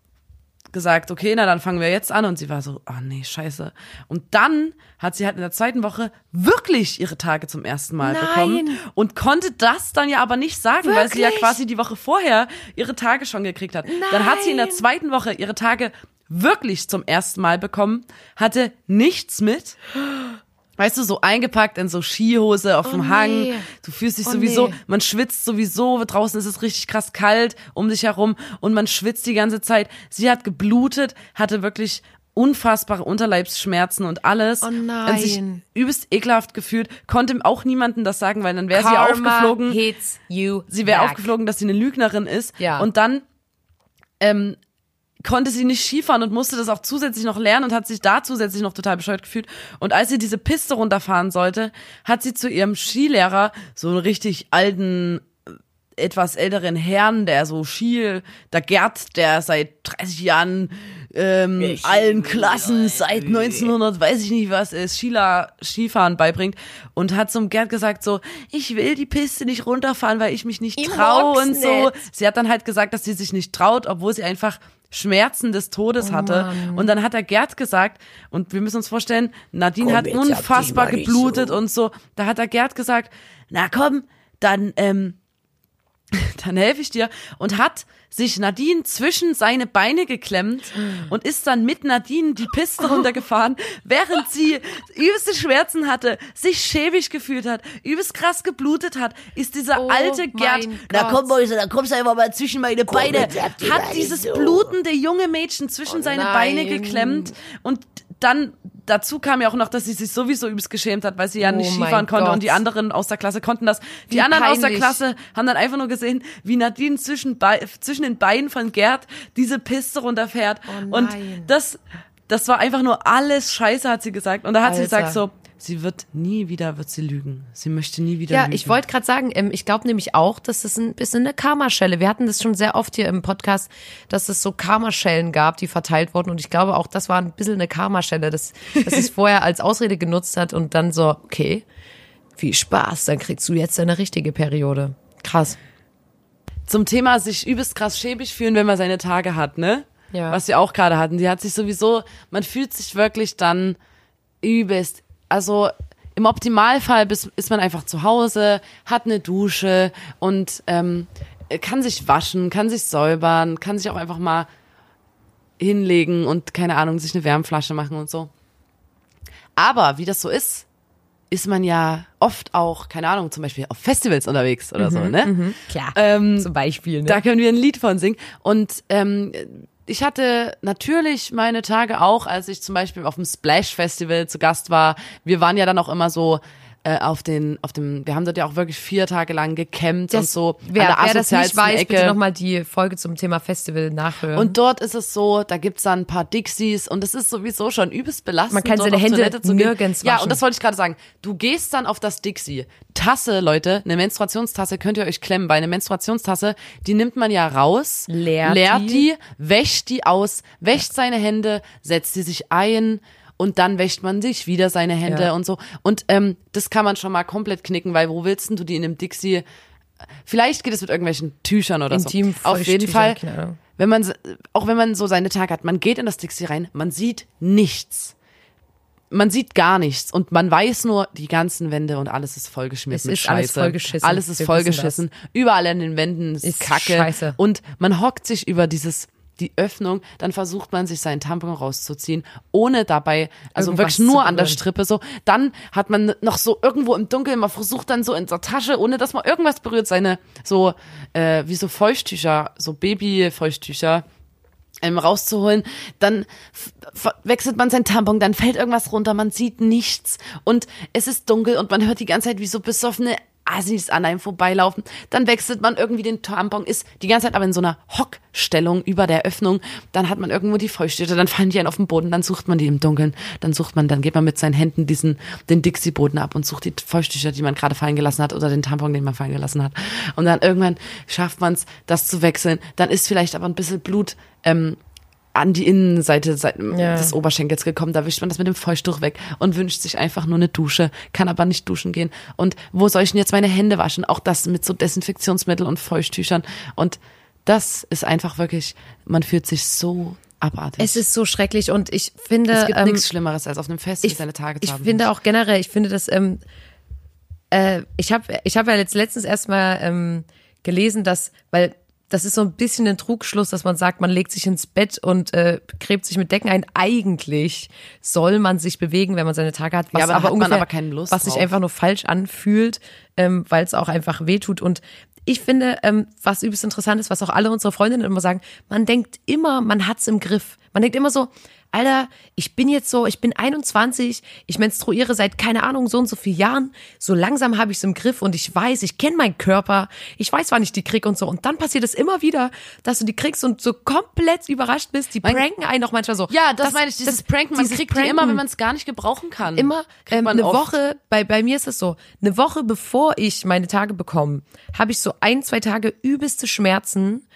gesagt, okay, na dann fangen wir jetzt an und sie war so, oh nee, scheiße. Und dann hat sie halt in der zweiten Woche wirklich ihre Tage zum ersten Mal Nein. bekommen und konnte das dann ja aber nicht sagen, weil sie ja Wirklich? quasi die Woche vorher ihre Tage schon gekriegt hat. Dann hat sie in der Nein. zweiten Woche ihre Tage wirklich zum ersten Mal bekommen, hatte nichts mit. Weißt du, so eingepackt in so Skihose auf dem Hang. nee. Du fühlst dich Oh sowieso, nee. man schwitzt sowieso, draußen ist es richtig krass kalt um dich herum und man schwitzt die ganze Zeit. Sie hat geblutet, hatte wirklich unfassbare Unterleibsschmerzen und alles. Oh Und sich nein. übelst ekelhaft gefühlt, konnte auch niemandem das sagen, weil dann wäre sie aufgeflogen. hits you Sie wäre aufgeflogen, dass sie eine Lügnerin ist. Ja. Und dann ähm, konnte sie nicht Skifahren und musste das auch zusätzlich noch lernen und hat sich da zusätzlich noch total bescheuert gefühlt. Und als sie diese Piste runterfahren sollte, hat sie zu ihrem Skilehrer so einen richtig alten äh, etwas älteren Herrn, der so Ski, der Gerd, der seit 30 Jahren ähm, allen Klassen seit 1900, weiß ich nicht was, äh, Skila, Skifahren beibringt und hat zum Gerd gesagt so, ich will die Piste nicht runterfahren, weil ich mich nicht Ich traue und so. nicht. Sie hat dann halt gesagt, dass sie sich nicht traut, obwohl sie einfach Schmerzen des Todes hatte. Und dann hat der Gerd gesagt, und wir müssen uns vorstellen, Nadine Komm, hat unfassbar geblutet so. und so. Da hat der Gerd gesagt, na komm, dann, ähm, <laughs> dann helfe ich dir. Und hat sich Nadine zwischen seine Beine geklemmt und ist dann mit Nadine die Piste runtergefahren, <laughs> während sie übelste Schmerzen hatte, sich schäbig gefühlt hat, übelst krass geblutet hat, ist dieser Oh alte Gerd, Na komm, Mäuse, da kommst du einfach mal zwischen meine Beine. hat dieses blutende junge Mädchen zwischen Oh seine. Beine geklemmt und dann dazu kam ja auch noch, dass sie sich sowieso übelst geschämt hat, weil sie ja Oh nicht Skifahren konnte Gott. und die anderen aus der Klasse konnten das. Die Wie anderen aus der peinlich. Klasse haben dann einfach nur gesehen, wie Nadine zwischen, zwischen den Beinen von Gerd diese Piste runterfährt Oh und das das war einfach nur alles Scheiße, hat sie gesagt. Und da hat sie Alter. gesagt so, sie wird nie wieder, wird sie lügen. Sie möchte nie wieder Ja, lügen. ich wollte gerade sagen, ähm, ich glaube nämlich auch, dass das ein bisschen eine Karmaschelle. Wir hatten das schon sehr oft hier im Podcast, dass es so Karmaschellen gab, die verteilt wurden. Und ich glaube auch, das war ein bisschen eine Karmaschelle, dass, dass es <laughs> vorher als Ausrede genutzt hat und dann so, okay, viel Spaß, dann kriegst du jetzt deine richtige Periode. Krass. zum Thema sich übelst krass schäbig fühlen, wenn man seine Tage hat, ne? Ja. Was wir auch gerade hatten. Die hat sich sowieso, man fühlt sich wirklich dann übelst. Also im Optimalfall bis, ist man einfach zu Hause, hat eine Dusche und ähm, kann sich waschen, kann sich säubern, kann sich auch einfach mal hinlegen und keine Ahnung, sich eine Wärmflasche machen und so. Aber wie das so ist, ist man ja oft auch, keine Ahnung, zum Beispiel auf Festivals unterwegs oder so, ne? Klar. Ähm, Zum Beispiel, ne? Da können wir ein Lied von singen. Und ähm, ich hatte natürlich meine Tage auch, als ich zum Beispiel auf dem Splash Festival zu Gast war. Wir waren ja dann auch immer so äh, auf den, auf dem, wir haben dort ja auch wirklich vier Tage lang gecampt und so wer, an der wer das nicht weiß, Ecke. bitte nochmal die Folge zum Thema Festival nachhören. Und dort ist es so, da gibt's dann ein paar Dixies und es ist sowieso schon übelst belastend. Man kann seine Hände zu nirgends Ja, waschen. und das wollte ich gerade sagen. Du gehst dann auf das Dixie. Tasse, Leute, eine Menstruationstasse könnt ihr euch klemmen, weil eine Menstruationstasse, die nimmt man ja raus, Leert leert die. die, wäscht die aus, wäscht seine Hände, setzt sie sich ein, und dann wäscht man sich wieder seine Hände Ja. und so. Und ähm, das kann man schon mal komplett knicken, weil wo willst denn du die in einem Dixie? Vielleicht geht es mit irgendwelchen Tüchern oder Intim- so. Auf jeden Fall, keine wenn man, auch wenn man so seine Tage hat, man geht in das Dixie rein, man sieht nichts. Man sieht gar nichts und man weiß nur, die ganzen Wände und alles ist vollgeschmiert Es mit ist Scheiße. alles vollgeschissen. Alles ist Wir vollgeschissen. Überall an den Wänden ist, Ist Kacke. Scheiße. Und man hockt sich über dieses die Öffnung, dann versucht man sich seinen Tampon rauszuziehen, ohne dabei, also Irgendwas wirklich nur an der. Strippe so. Dann hat man noch so irgendwo im Dunkeln, man versucht dann so in der Tasche, ohne dass man irgendwas berührt, seine so äh, wie so Feuchttücher, so Babyfeuchttücher ähm, rauszuholen, dann wechselt man sein Tampon, dann fällt irgendwas runter, man sieht nichts und es ist dunkel und man hört die ganze Zeit wie so besoffene Assis an einem vorbeilaufen. Dann wechselt man irgendwie den Tampon, ist die ganze Zeit aber in so einer Hockstellung über der Öffnung. Dann hat man irgendwo die Feuchttücher, dann fallen die einen auf den Boden, dann sucht man die im Dunkeln, dann sucht man, dann geht man mit seinen Händen diesen, den Dixie-Boden ab und sucht die Feuchttücher, die man gerade fallen gelassen hat oder den Tampon, den man fallen gelassen hat. Und dann irgendwann schafft man es, das zu wechseln. Dann ist vielleicht aber ein bisschen Blut, ähm, an die Innenseite Seite Ja. des Oberschenkels gekommen. Da wischt man das mit dem Feuchttuch weg und wünscht sich einfach nur eine Dusche, kann aber nicht duschen gehen. Und wo soll ich denn jetzt meine Hände waschen? Auch das mit so Desinfektionsmittel und Feuchttüchern. Und das ist einfach wirklich, man fühlt sich so abartig. es ist so schrecklich und ich finde, es gibt ähm, nichts Schlimmeres, als auf einem Festival ich, seine Tage zu ich haben. finde auch generell, ich finde das, ähm, äh, ich habe ich hab ja jetzt letztens erstmal ähm, gelesen, dass, weil das ist so ein bisschen ein Trugschluss, dass man sagt, man legt sich ins Bett und äh, gräbt sich mit Decken ein. Eigentlich soll man sich bewegen, wenn man seine Tage hat, was Ja, aber aber hat ungefähr, aber was sich drauf. einfach nur falsch anfühlt, ähm, weil es auch einfach wehtut. Und ich finde, ähm, was übelst interessant ist, was auch alle unsere Freundinnen immer sagen, man denkt immer, man hat's im Griff. Man denkt immer so, Alter, ich bin jetzt so, ich bin 21, ich menstruiere seit keine Ahnung so und so vielen Jahren. So langsam habe ich es im Griff und ich weiß, ich kenne meinen Körper, ich weiß, wann ich die krieg und so. Und dann passiert es immer wieder, dass du die kriegst und so komplett überrascht bist. Die Mein- pranken einen auch manchmal so. ja, das, meine ich, dieses das- Pranken. Man dieses kriegt die Pranken immer, wenn man es gar nicht gebrauchen kann. immer ähm, eine oft. Woche, bei, bei mir ist es so, eine Woche bevor ich meine Tage bekomme, habe ich so ein, zwei Tage übelste Schmerzen,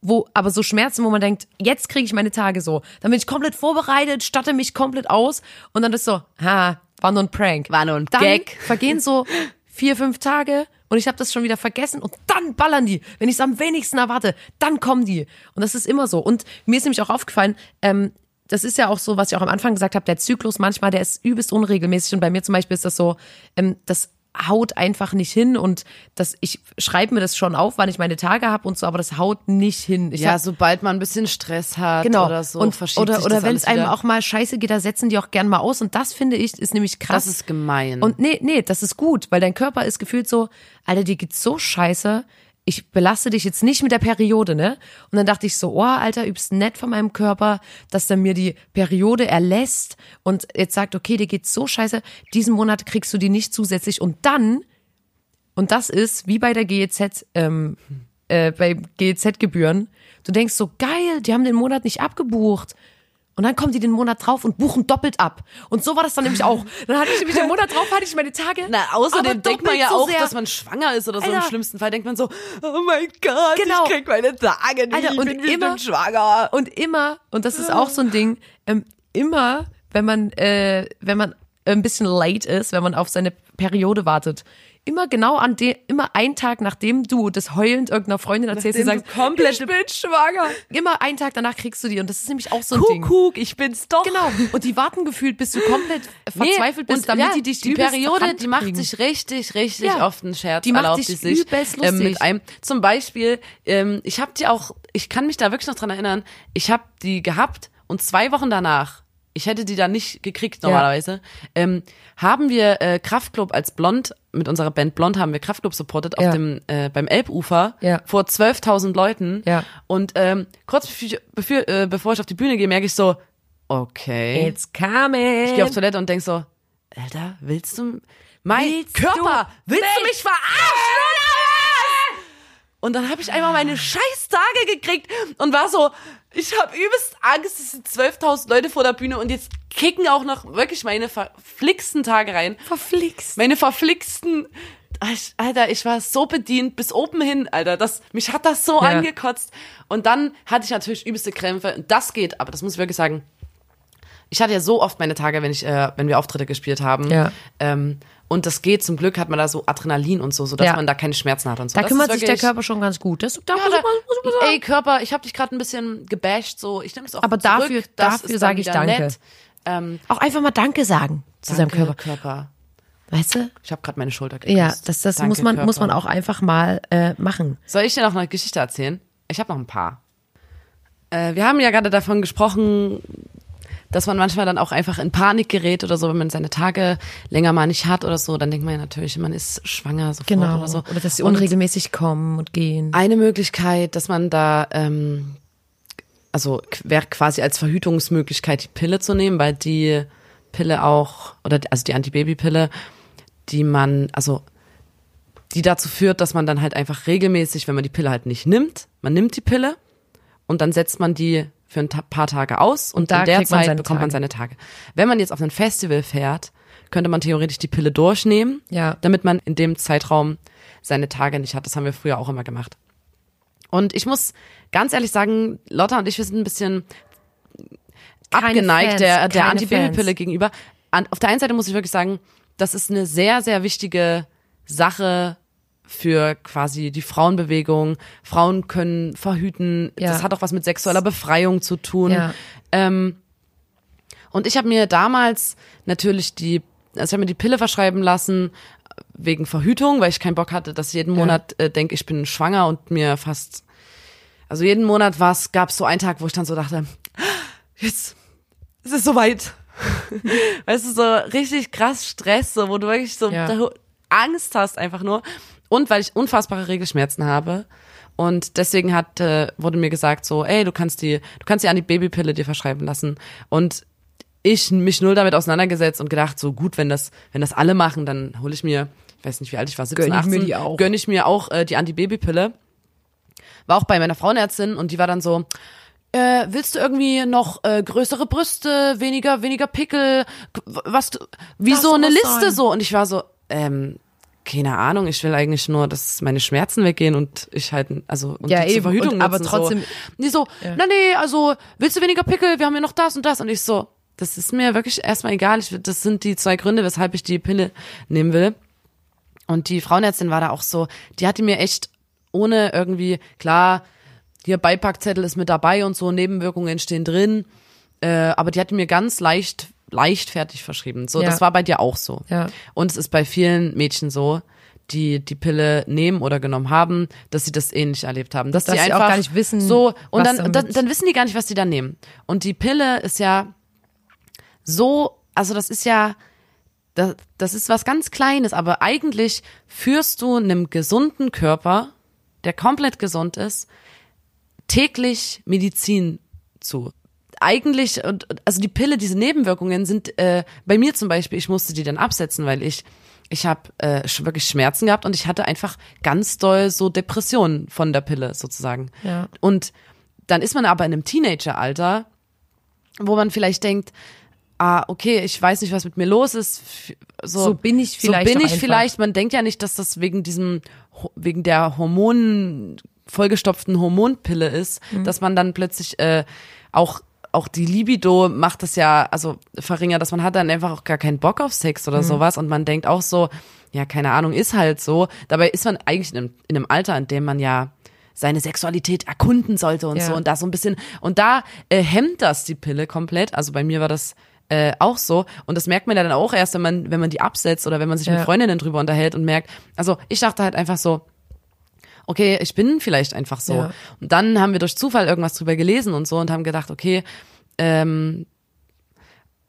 wo, aber so Schmerzen, wo man denkt, jetzt kriege ich meine Tage so. Dann bin ich komplett vorbereitet, statte mich komplett aus und dann ist so, ha, war nur ein Prank. War nur ein dann Gag. vergehen so vier, fünf Tage und ich habe das schon wieder vergessen und dann ballern die. Wenn ich es am wenigsten erwarte, dann kommen die. Und das ist immer so. Und mir ist nämlich auch aufgefallen, ähm, das ist ja auch so, was ich auch am Anfang gesagt habe, der Zyklus manchmal, der ist übelst unregelmäßig. Und bei mir zum Beispiel ist das so, ähm, das haut einfach nicht hin und das, ich schreibe mir das schon auf, wann ich meine Tage habe und so, aber das haut nicht hin. Ich ja, hab, sobald man ein bisschen Stress hat genau. oder so, und, oder oder wenn es einem auch mal scheiße geht, da setzen die auch gern mal aus. Und das finde ich, ist nämlich krass. Das ist gemein. Und nee, nee, das ist gut, weil dein Körper ist gefühlt so, Alter, dir geht's so scheiße, ich belaste dich jetzt nicht mit der Periode, ne? Und dann dachte ich so, oh, Alter, übst nett von meinem Körper, dass der mir die Periode erlässt und jetzt sagt, okay, dir geht's so scheiße, diesen Monat kriegst du die nicht zusätzlich und dann, und das ist wie bei der GEZ, ähm, äh, bei GEZ-Gebühren, du denkst so, geil, die haben den Monat nicht abgebucht. Und dann kommen die den Monat drauf und buchen doppelt ab. Und so war das dann nämlich auch. Dann hatte ich nämlich den Monat drauf, hatte ich meine Tage. Na, außerdem denkt man ja so auch, sehr. dass man schwanger ist oder so. Im Alter. schlimmsten Fall denkt man so, oh mein Gott, Genau. ich krieg meine Tage nicht, Alter, ich und bin bestimmt immer- schwanger. Und immer, und das ist auch so ein Ding, ähm, immer, wenn man, äh, wenn man ein bisschen late ist, wenn man auf seine Periode wartet, immer genau an dem, immer einen Tag, nachdem du das heulend irgendeiner Freundin erzählst, Nachdem und sagst, du komplett- ich bin schwanger. Immer einen Tag danach kriegst du die und das ist nämlich auch so ein Ding. Kuckuck, ich bin's doch. Genau. Und die warten gefühlt, bis du komplett verzweifelt bist, und damit ja, die dich die übelst Periode, die macht sich richtig, richtig Ja. oft einen Scherz. Die macht sich die sich übelst ähm, lustig. mit einem. Zum Beispiel, ähm, ich habe die auch, ich kann mich da wirklich noch dran erinnern. Ich habe die gehabt und zwei Wochen danach. Ich hätte die da nicht gekriegt normalerweise. Ähm, haben wir äh, Kraftclub als Blond mit unserer Band Blond haben wir Kraftclub supportet Ja. auf dem äh, beim Elbufer Ja. vor 12.000 Leuten. Ja. Und ähm, kurz bevor, bevor, äh, bevor ich auf die Bühne gehe, merke ich so, okay. It's coming. Ich gehe auf Toilette und denk so, Alter, willst du mein Willst Körper, du willst du mich verarschen? Und dann habe ich einmal meine scheiß Tage gekriegt und war so, ich habe übelst Angst, es sind 12.000 Leute vor der Bühne und jetzt kicken auch noch wirklich meine verflixten Tage rein. verflixt. Meine verflixten, Alter, ich war so bedient bis oben hin, Alter. Das, mich hat das so Ja. angekotzt. Und dann hatte ich natürlich übelste Krämpfe. Und das geht, aber das muss ich wirklich sagen. Ich hatte ja so oft meine Tage, wenn ich, äh, wenn wir Auftritte gespielt haben. Ja. Ähm, und das geht, zum Glück hat man da so Adrenalin und so, sodass Ja. man da keine Schmerzen hat und so. Da das kümmert ist sich der wirklich- Körper schon ganz gut. Das, da ja, muss, man, muss man sagen. ey, Körper, ich habe dich gerade ein bisschen gebasht, so. Ich nehme es auch Aber zurück. dafür- Das dafür ist sag dann ich danke. Nett. Ähm, Auch einfach mal Danke sagen zu seinem Körper. Körper. Weißt du? Ich habe gerade meine Schulter geküsst. Ja, das, das Danke, muss man, muss man auch einfach mal äh, machen. Soll ich dir noch eine Geschichte erzählen? Ich habe noch ein paar. Äh, wir haben ja gerade davon gesprochen, dass man manchmal dann auch einfach in Panik gerät oder so, wenn man seine Tage länger mal nicht hat oder so. Dann denkt man ja natürlich, man ist schwanger sofort Genau. oder so. Oder dass sie Und unregelmäßig kommen und gehen. Eine Möglichkeit, dass man da, ähm, also wäre quasi als Verhütungsmöglichkeit die Pille zu nehmen, weil die Pille auch, oder also die Antibabypille, die man, also die dazu führt, dass man dann halt einfach regelmäßig, wenn man die Pille halt nicht nimmt, man nimmt die Pille und dann setzt man die für ein paar Tage aus und, da in der man Zeit seine bekommt man Tage. seine Tage. Wenn man jetzt auf ein Festival fährt, könnte man theoretisch die Pille durchnehmen, Ja. damit man in dem Zeitraum seine Tage nicht hat. Das haben wir früher auch immer gemacht. Und ich muss ganz ehrlich sagen, Lotta und ich, wir sind ein bisschen Keine abgeneigt Fans, der, der Antibabypille gegenüber. An, auf der einen Seite muss ich wirklich sagen, das ist eine sehr, sehr wichtige Sache für quasi die Frauenbewegung. Frauen können verhüten. Ja. Das hat auch was mit sexueller Befreiung zu tun. Ja. Ähm, und ich habe mir damals natürlich die, also ich habe mir die Pille verschreiben lassen äh, wegen Verhütung, weil ich keinen Bock hatte, dass ich jeden Monat äh, denke, ich bin schwanger und mir fast, also jeden Monat war es, gab es so einen Tag, wo ich dann so dachte, <gasps> jetzt ist es soweit. <laughs> weißt du, so richtig krass Stress, so, wo du wirklich so Ja. Angst hast einfach nur. Und weil ich unfassbare Regelschmerzen habe. Und deswegen hat, äh, wurde mir gesagt so, ey, du kannst die, du kannst die Antibabypille dir verschreiben lassen. Und ich mich null damit auseinandergesetzt und gedacht, so gut, wenn das, wenn das alle machen, dann hole ich mir, ich weiß nicht, wie alt ich war, 17, Gönn ich mir 18, die auch. gönn ich mir auch äh, die Antibabypille. War auch bei meiner Frauenärztin und die war dann so, äh, willst du irgendwie noch äh, größere Brüste, weniger, weniger Pickel, was, du- wie Das so eine Liste sein. so? Und ich war so, ähm, keine Ahnung, ich will eigentlich nur, dass meine Schmerzen weggehen und ich halt, also und Ja, die eben, Verhütung und aber trotzdem- So. Die so, na nee, also willst du weniger Pickel? Wir haben ja noch das und das und ich so, das ist mir wirklich erstmal egal. Ich, das sind die zwei Gründe, weshalb ich die Pille nehmen will. Und die Frauenärztin war da auch so, die hatte mir echt ohne irgendwie, klar, hier Beipackzettel ist mit dabei und so, Nebenwirkungen stehen drin, äh, aber die hatte mir ganz leicht, leichtfertig verschrieben. So, Ja. das war bei dir auch so. Ja. Und es ist bei vielen Mädchen so, die die Pille nehmen oder genommen haben, dass sie das ähnlich erlebt haben. Dass, Dass die einfach gar nicht wissen, so, und was dann, dann, dann wissen die gar nicht, was die da nehmen. Und die Pille ist ja so, also das ist ja, das, das ist was ganz Kleines, aber eigentlich führst du einem gesunden Körper, der komplett gesund ist, täglich Medizin zu. Eigentlich, und also die Pille, diese Nebenwirkungen sind äh, bei mir zum Beispiel, ich musste die dann absetzen, weil ich ich habe äh, wirklich Schmerzen gehabt und ich hatte einfach ganz doll so Depressionen von der Pille sozusagen. Ja. Und dann ist man aber in einem Teenageralter, wo man vielleicht denkt, ah, okay, ich weiß nicht, was mit mir los ist. So, So bin ich vielleicht So bin ich einfach. vielleicht. Man denkt ja nicht, dass das wegen diesem, wegen der Hormonen, vollgestopften Hormonpille ist, Mhm. dass man dann plötzlich äh, auch auch die Libido macht das ja, also verringert, dass man hat dann einfach auch gar keinen Bock auf Sex oder sowas und man denkt auch so, ja, keine Ahnung, ist halt so. Dabei ist man eigentlich in einem, in einem Alter, in dem man ja seine Sexualität erkunden sollte und Ja. so und da so ein bisschen und da äh, hemmt das die Pille komplett. Also bei mir war das äh, auch so und das merkt man ja dann auch erst, wenn man wenn man die absetzt oder wenn man sich Ja. mit Freundinnen drüber unterhält und merkt, also ich dachte halt einfach so, okay, ich bin vielleicht einfach so. Ja. Und dann haben wir durch Zufall irgendwas drüber gelesen und so und haben gedacht, okay, ähm,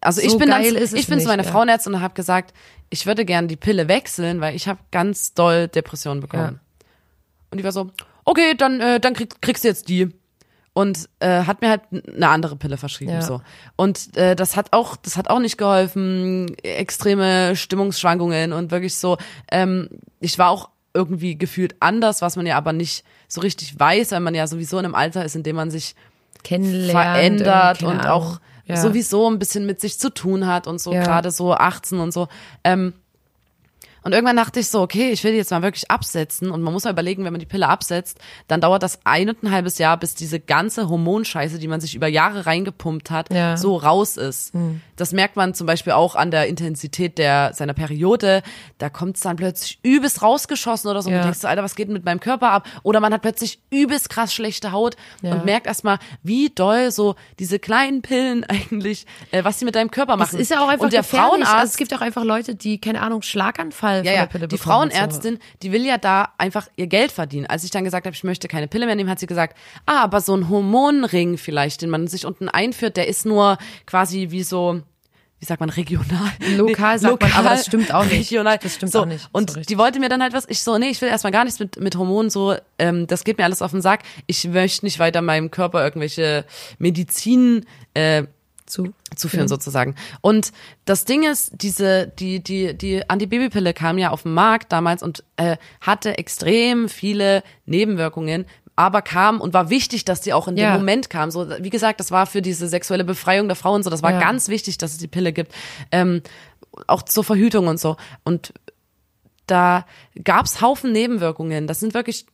also ich So bin dann, ich bin zu meiner ja. Frauenärztin und habe gesagt, ich würde gerne die Pille wechseln, weil ich habe ganz doll Depressionen bekommen. Und die war so, okay, dann, äh, dann krieg, kriegst du jetzt die. Und äh, hat mir halt eine andere Pille verschrieben. Ja. so. Und äh, das hat auch, das hat auch nicht geholfen. Extreme Stimmungsschwankungen und wirklich so, ähm, ich war auch irgendwie gefühlt anders, was man ja aber nicht so richtig weiß, weil man ja sowieso in einem Alter ist, in dem man sich verändert und auch ja. sowieso ein bisschen mit sich zu tun hat und so Ja. gerade so 18 und so. Ähm, und irgendwann dachte ich so, okay, ich will die jetzt mal wirklich absetzen. Und man muss mal überlegen, wenn man die Pille absetzt, dann dauert das ein und ein halbes Jahr, bis diese ganze Hormonscheiße, die man sich über Jahre reingepumpt hat, Ja. so raus ist. Das merkt man zum Beispiel auch an der Intensität der seiner Periode. Da kommt es dann plötzlich übelst rausgeschossen oder so. Und Ja. du denkst, so, Alter, was geht denn mit meinem Körper ab? Oder man hat plötzlich übelst krass schlechte Haut Ja. und merkt erstmal, wie doll so diese kleinen Pillen <laughs> eigentlich, äh, was sie mit deinem Körper Es machen. ist ja auch einfach und der. Frauenarzt, Also es gibt auch einfach Leute, die, keine Ahnung, Schlaganfall ja, von ja, der Pille die Frauenärztin, die will ja da einfach ihr Geld verdienen. Als ich dann gesagt habe, ich möchte keine Pille mehr nehmen, hat sie gesagt, ah, aber so ein Hormonring vielleicht, den man sich unten einführt, der ist nur quasi wie so, wie sagt man, regional. <laughs> Lokal sagt man, aber das stimmt auch nicht. Regional. Das stimmt so, auch nicht, so Und die wollte mir dann halt was, ich so, nee, ich will erstmal gar nichts mit, mit Hormonen, so, ähm, das geht mir alles auf den Sack. Ich möchte nicht weiter meinem Körper irgendwelche Medizin, äh, so. Zu. zuführen sozusagen. Und das Ding ist, diese die die die Antibabypille kam ja auf den Markt damals und äh, hatte extrem viele Nebenwirkungen, aber kam und war wichtig, dass die auch in Ja. dem Moment kam. So wie gesagt, das war für diese sexuelle Befreiung der Frauen so. Das war Ja. ganz wichtig, dass es die Pille gibt, ähm, auch zur Verhütung und so. Und da gab's Haufen Nebenwirkungen. Das sind wirklich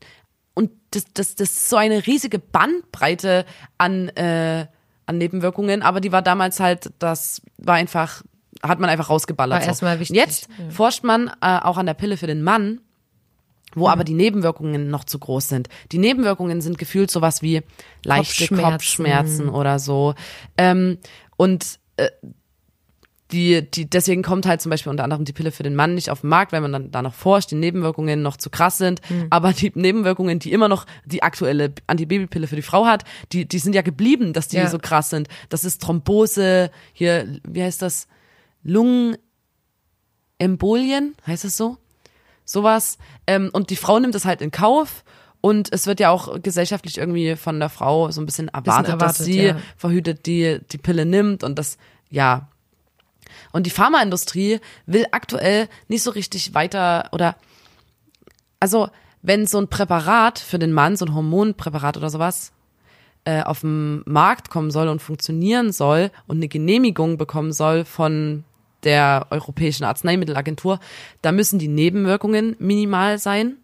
und das, das, das ist so eine riesige Bandbreite an, äh, an Nebenwirkungen, aber die war damals halt, das war einfach, hat man einfach rausgeballert. War so. erstmal wichtig, Jetzt ja. forscht man äh, auch an der Pille für den Mann, wo aber die Nebenwirkungen noch zu groß sind. Die Nebenwirkungen sind gefühlt sowas wie leichte Kopfschmerzen. Kopfschmerzen, oder so. Ähm, und äh, die, die, deswegen kommt halt zum Beispiel unter anderem die Pille für den Mann nicht auf den Markt, weil man dann da noch forscht, die Nebenwirkungen noch zu krass sind. Aber die Nebenwirkungen, die immer noch die aktuelle Antibabypille für die Frau hat, die, die sind ja geblieben, dass die Ja. so krass sind. Das ist Thrombose, hier, wie heißt das? Lungenembolien, heißt es so? Sowas. Ähm, und die Frau nimmt das halt in Kauf. Und es wird ja auch gesellschaftlich irgendwie von der Frau so ein bisschen erwartet, dass erwartet, sie ja. verhütet die, die Pille nimmt und das, ja, und die Pharmaindustrie will aktuell nicht so richtig weiter oder also wenn so ein Präparat für den Mann, so ein Hormonpräparat oder sowas, äh, auf den Markt kommen soll und funktionieren soll und eine Genehmigung bekommen soll von der Europäischen Arzneimittelagentur, da müssen die Nebenwirkungen minimal sein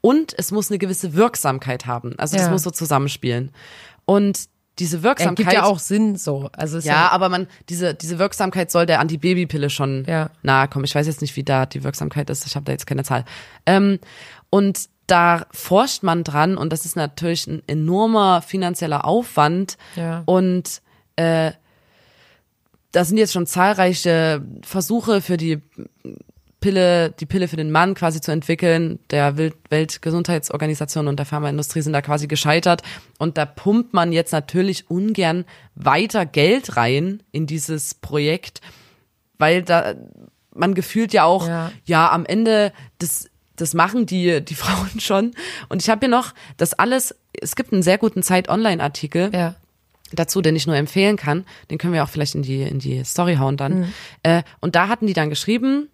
und es muss eine gewisse Wirksamkeit haben. Also das Ja. muss so zusammenspielen. Und diese Ja, Wirksamkeit gibt ja auch Sinn so. Also ist ja, aber man, diese, diese Wirksamkeit soll der Antibabypille schon Ja. nahe kommen. Ich weiß jetzt nicht, wie da die Wirksamkeit ist. Ich habe da jetzt keine Zahl. Ähm, und da forscht man dran und das ist natürlich ein enormer finanzieller Aufwand. Ja. Und äh, da sind jetzt schon zahlreiche Versuche für die Pille, die Pille für den Mann quasi zu entwickeln. Der Wel- Weltgesundheitsorganisation und der Pharmaindustrie sind da quasi gescheitert. Und da pumpt man jetzt natürlich ungern weiter Geld rein in dieses Projekt, weil da man gefühlt ja auch, Ja. ja, am Ende das das machen die die <laughs> Frauen schon und ich habe hier noch das alles es gibt einen sehr guten Zeit Online Artikel Ja. dazu, den ich nur empfehlen kann. Den können wir auch vielleicht in die, in die Story hauen dann. Mhm. Äh, und da hatten die dann geschrieben,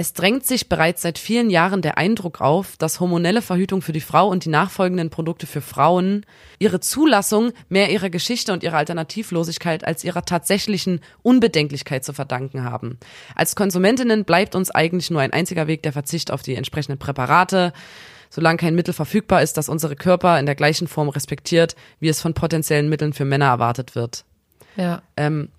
es drängt sich bereits seit vielen Jahren der Eindruck auf, dass hormonelle Verhütung für die Frau und die nachfolgenden Produkte für Frauen ihre Zulassung mehr ihrer Geschichte und ihrer Alternativlosigkeit als ihrer tatsächlichen Unbedenklichkeit zu verdanken haben. Als Konsumentinnen bleibt uns eigentlich nur ein einziger Weg der Verzicht auf die entsprechenden Präparate. solange kein Mittel verfügbar ist, das unsere Körper in der gleichen Form respektiert, wie es von potenziellen Mitteln für Männer erwartet wird. Ja. Ähm,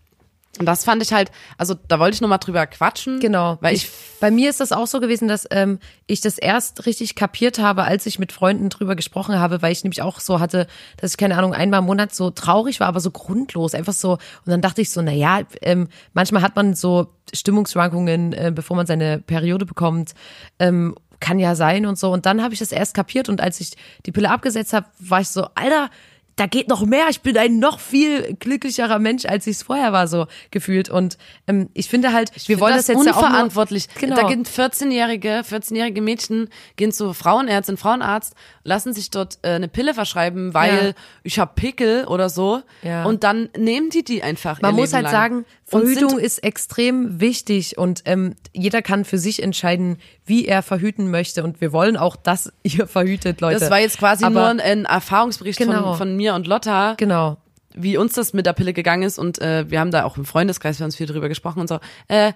und das fand ich halt, also da wollte ich noch mal drüber quatschen. Genau. Weil ich, bei mir ist das auch so gewesen, dass ähm, ich das erst richtig kapiert habe, als ich mit Freunden drüber gesprochen habe, weil ich nämlich auch so hatte, dass ich keine Ahnung einmal im Monat so traurig war, aber so grundlos, einfach so. Und dann dachte ich so, na ja, ähm, manchmal hat man so Stimmungsschwankungen, äh, bevor man seine Periode bekommt. Ähm, kann ja sein und so. Und dann habe ich das erst kapiert und als ich die Pille abgesetzt habe, war ich so, Alter, da geht noch mehr. Ich bin ein noch viel glücklicherer Mensch, als ich es vorher war, so gefühlt. Und ähm, ich finde halt, wir wollen das, das jetzt ja auch nur, unverantwortlich. Genau. Da gehen 14-jährige, 14-jährige Mädchen gehen zu Frauenärztin, Frauenarzt, lassen sich dort äh, eine Pille verschreiben, weil Ja. ich hab Pickel oder so. Ja. Und dann nehmen die die einfach. Man muss Leben halt lang. sagen, Verhütung ist extrem wichtig und ähm, jeder kann für sich entscheiden, wie er verhüten möchte. Und wir wollen auch, dass <laughs> ihr verhütet, Leute. das war jetzt quasi Aber- nur ein, ein Erfahrungsbericht Genau. von, von mir und Lotta. Genau. wie uns das mit der Pille gegangen ist und äh, wir haben da auch im Freundeskreis wir haben uns viel drüber gesprochen und so. Äh,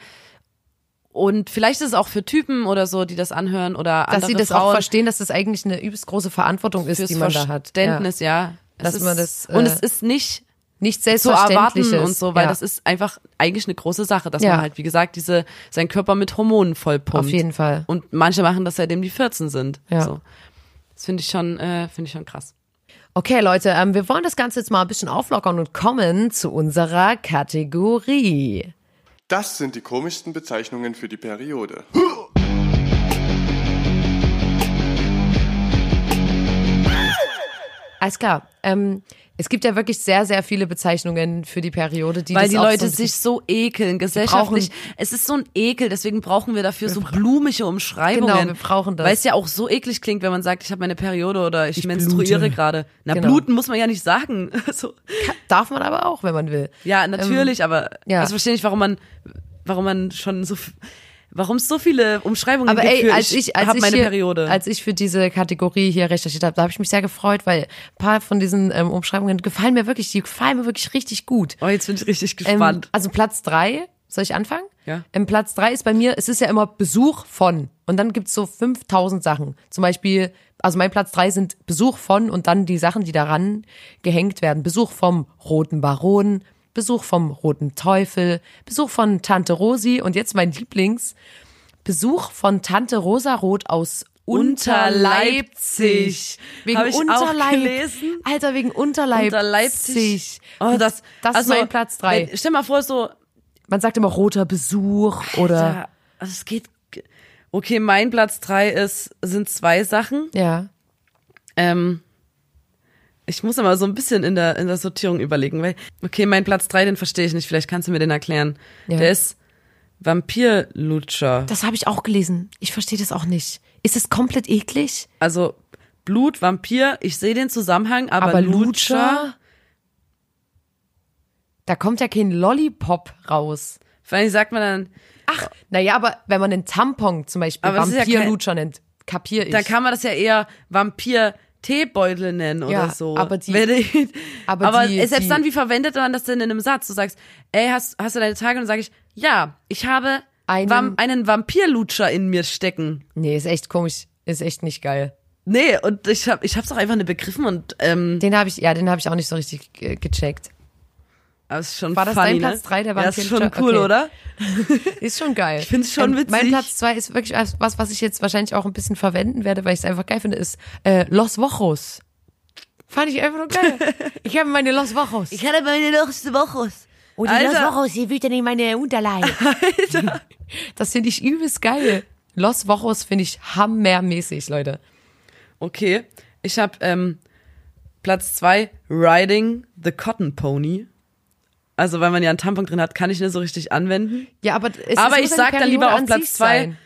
und vielleicht ist es auch für Typen oder so, die das anhören oder Dass andere sie das Frauen auch verstehen, dass das eigentlich eine übelst große Verantwortung ist, die man da hat. Verständnis, ja. Es Dass ist, man das, und äh, es ist nicht Nicht zu erwarten selbstverständlich und so, weil ja. das ist einfach eigentlich eine große Sache, dass Ja. man halt, wie gesagt, diese seinen Körper mit Hormonen vollpumpt. Auf jeden Fall. Und manche machen das seitdem die 14 sind. Ja. So. Das finde ich schon, äh, finde ich schon krass. Okay, Leute, ähm, wir wollen das Ganze jetzt mal ein bisschen auflockern und kommen zu unserer Kategorie. Das sind die komischsten Bezeichnungen für die Periode. <laughs> Alles klar. Ähm, es gibt ja wirklich sehr, sehr viele Bezeichnungen für die Periode, die Weil die Leute so sich so ekeln, gesellschaftlich. Es ist so ein Ekel, deswegen brauchen wir dafür so blumige Umschreibungen. Genau, wir brauchen das. Weil es ja auch so eklig klingt, wenn man sagt, ich habe meine Periode oder ich, menstruiere blute. gerade. Na, Genau. bluten muss man ja nicht sagen. <laughs> so. Darf man aber auch, wenn man will. Ja, natürlich, aber Ähm, ja. ich verstehe nicht, warum man, warum man schon so, warum es so viele Umschreibungen Aber gibt ey, für als ich, als ich meine hier, Periode. als ich für diese Kategorie hier recherchiert habe, da habe ich mich sehr gefreut, weil ein paar von diesen ähm, Umschreibungen gefallen mir wirklich, die gefallen mir wirklich richtig gut. oh, jetzt bin ich richtig Ähm, gespannt. also Platz drei, soll ich anfangen? Ja. Ähm, Platz drei ist bei mir, es ist ja immer Besuch von. Und dann gibt's so 5000 Sachen. Zum Beispiel, also mein Platz drei sind Besuch von und dann die Sachen, die daran gehängt werden. Besuch vom Roten Baron, Besuch vom Roten Teufel, Besuch von Tante Rosi und jetzt mein Lieblings, Besuch von Tante Rosarot aus Unterleipzig. Wegen Hab ich auch gelesen. Alter, wegen Unterleipzig. Unter Leipzig. Oh, das, das also, ist mein Platz drei. Stell mal vor, so, Man sagt immer roter Besuch oder Ja, also es geht. Okay, mein Platz drei ist, sind zwei Sachen. ja. Ähm, ich muss aber so ein bisschen in der, in der Sortierung überlegen, weil, okay, mein Platz drei, den verstehe ich nicht. Vielleicht kannst du mir den erklären. Ja. Der ist Vampirlutscher. Das habe ich auch gelesen. Ich verstehe das auch nicht. Ist es komplett eklig? Also Blut, Vampir, ich sehe den Zusammenhang, aber, Lutscher, Da kommt ja kein Lollipop raus. vor allem sagt man dann, Ach, naja, aber wenn man einen Tampon zum Beispiel Aber ist ja Vampirlutscher nennt, kapier ich. da kann man das ja eher Vampir Teebeutel nennen oder Ja, so. aber die- ich- aber aber die- selbst die- dann, wie verwendet man das denn in einem Satz? Du sagst, ey, hast, hast du deine Tage? Und dann sage ich, ja, ich habe Einen- Vam einen Vampirlutscher in mir stecken. nee, ist echt komisch. Ist echt nicht geil. Nee, und ich hab, ich hab's auch einfach nicht begriffen und ähm, Den habe ich, ja, den habe ich auch nicht so richtig gecheckt. Aber ist schon War das funny, dein ne? Platz drei, der Ja, ist schon cool, Okay. oder? <laughs> Ist schon geil. Ich find's schon Mein witzig. Platz zwei ist wirklich was, was ich jetzt wahrscheinlich auch ein bisschen verwenden werde, weil ich es einfach geil finde, ist äh, Los Wochos. Fand ich einfach nur geil. <laughs> ich habe meine Los Wochos. Ich hatte meine letzte Woche. Und Alter. Los Wochos, hier wühlt dann in meine Unterleib. <laughs> Das finde ich übelst geil. Los Wochos finde ich hammermäßig, Leute. Okay, ich habe ähm, Platz zwei Riding the Cotton Pony. Also weil man ja einen Tampon drin hat, kann ich nicht so richtig anwenden. Ja, aber es Aber ich sag dann lieber auf Platz zwei. sein.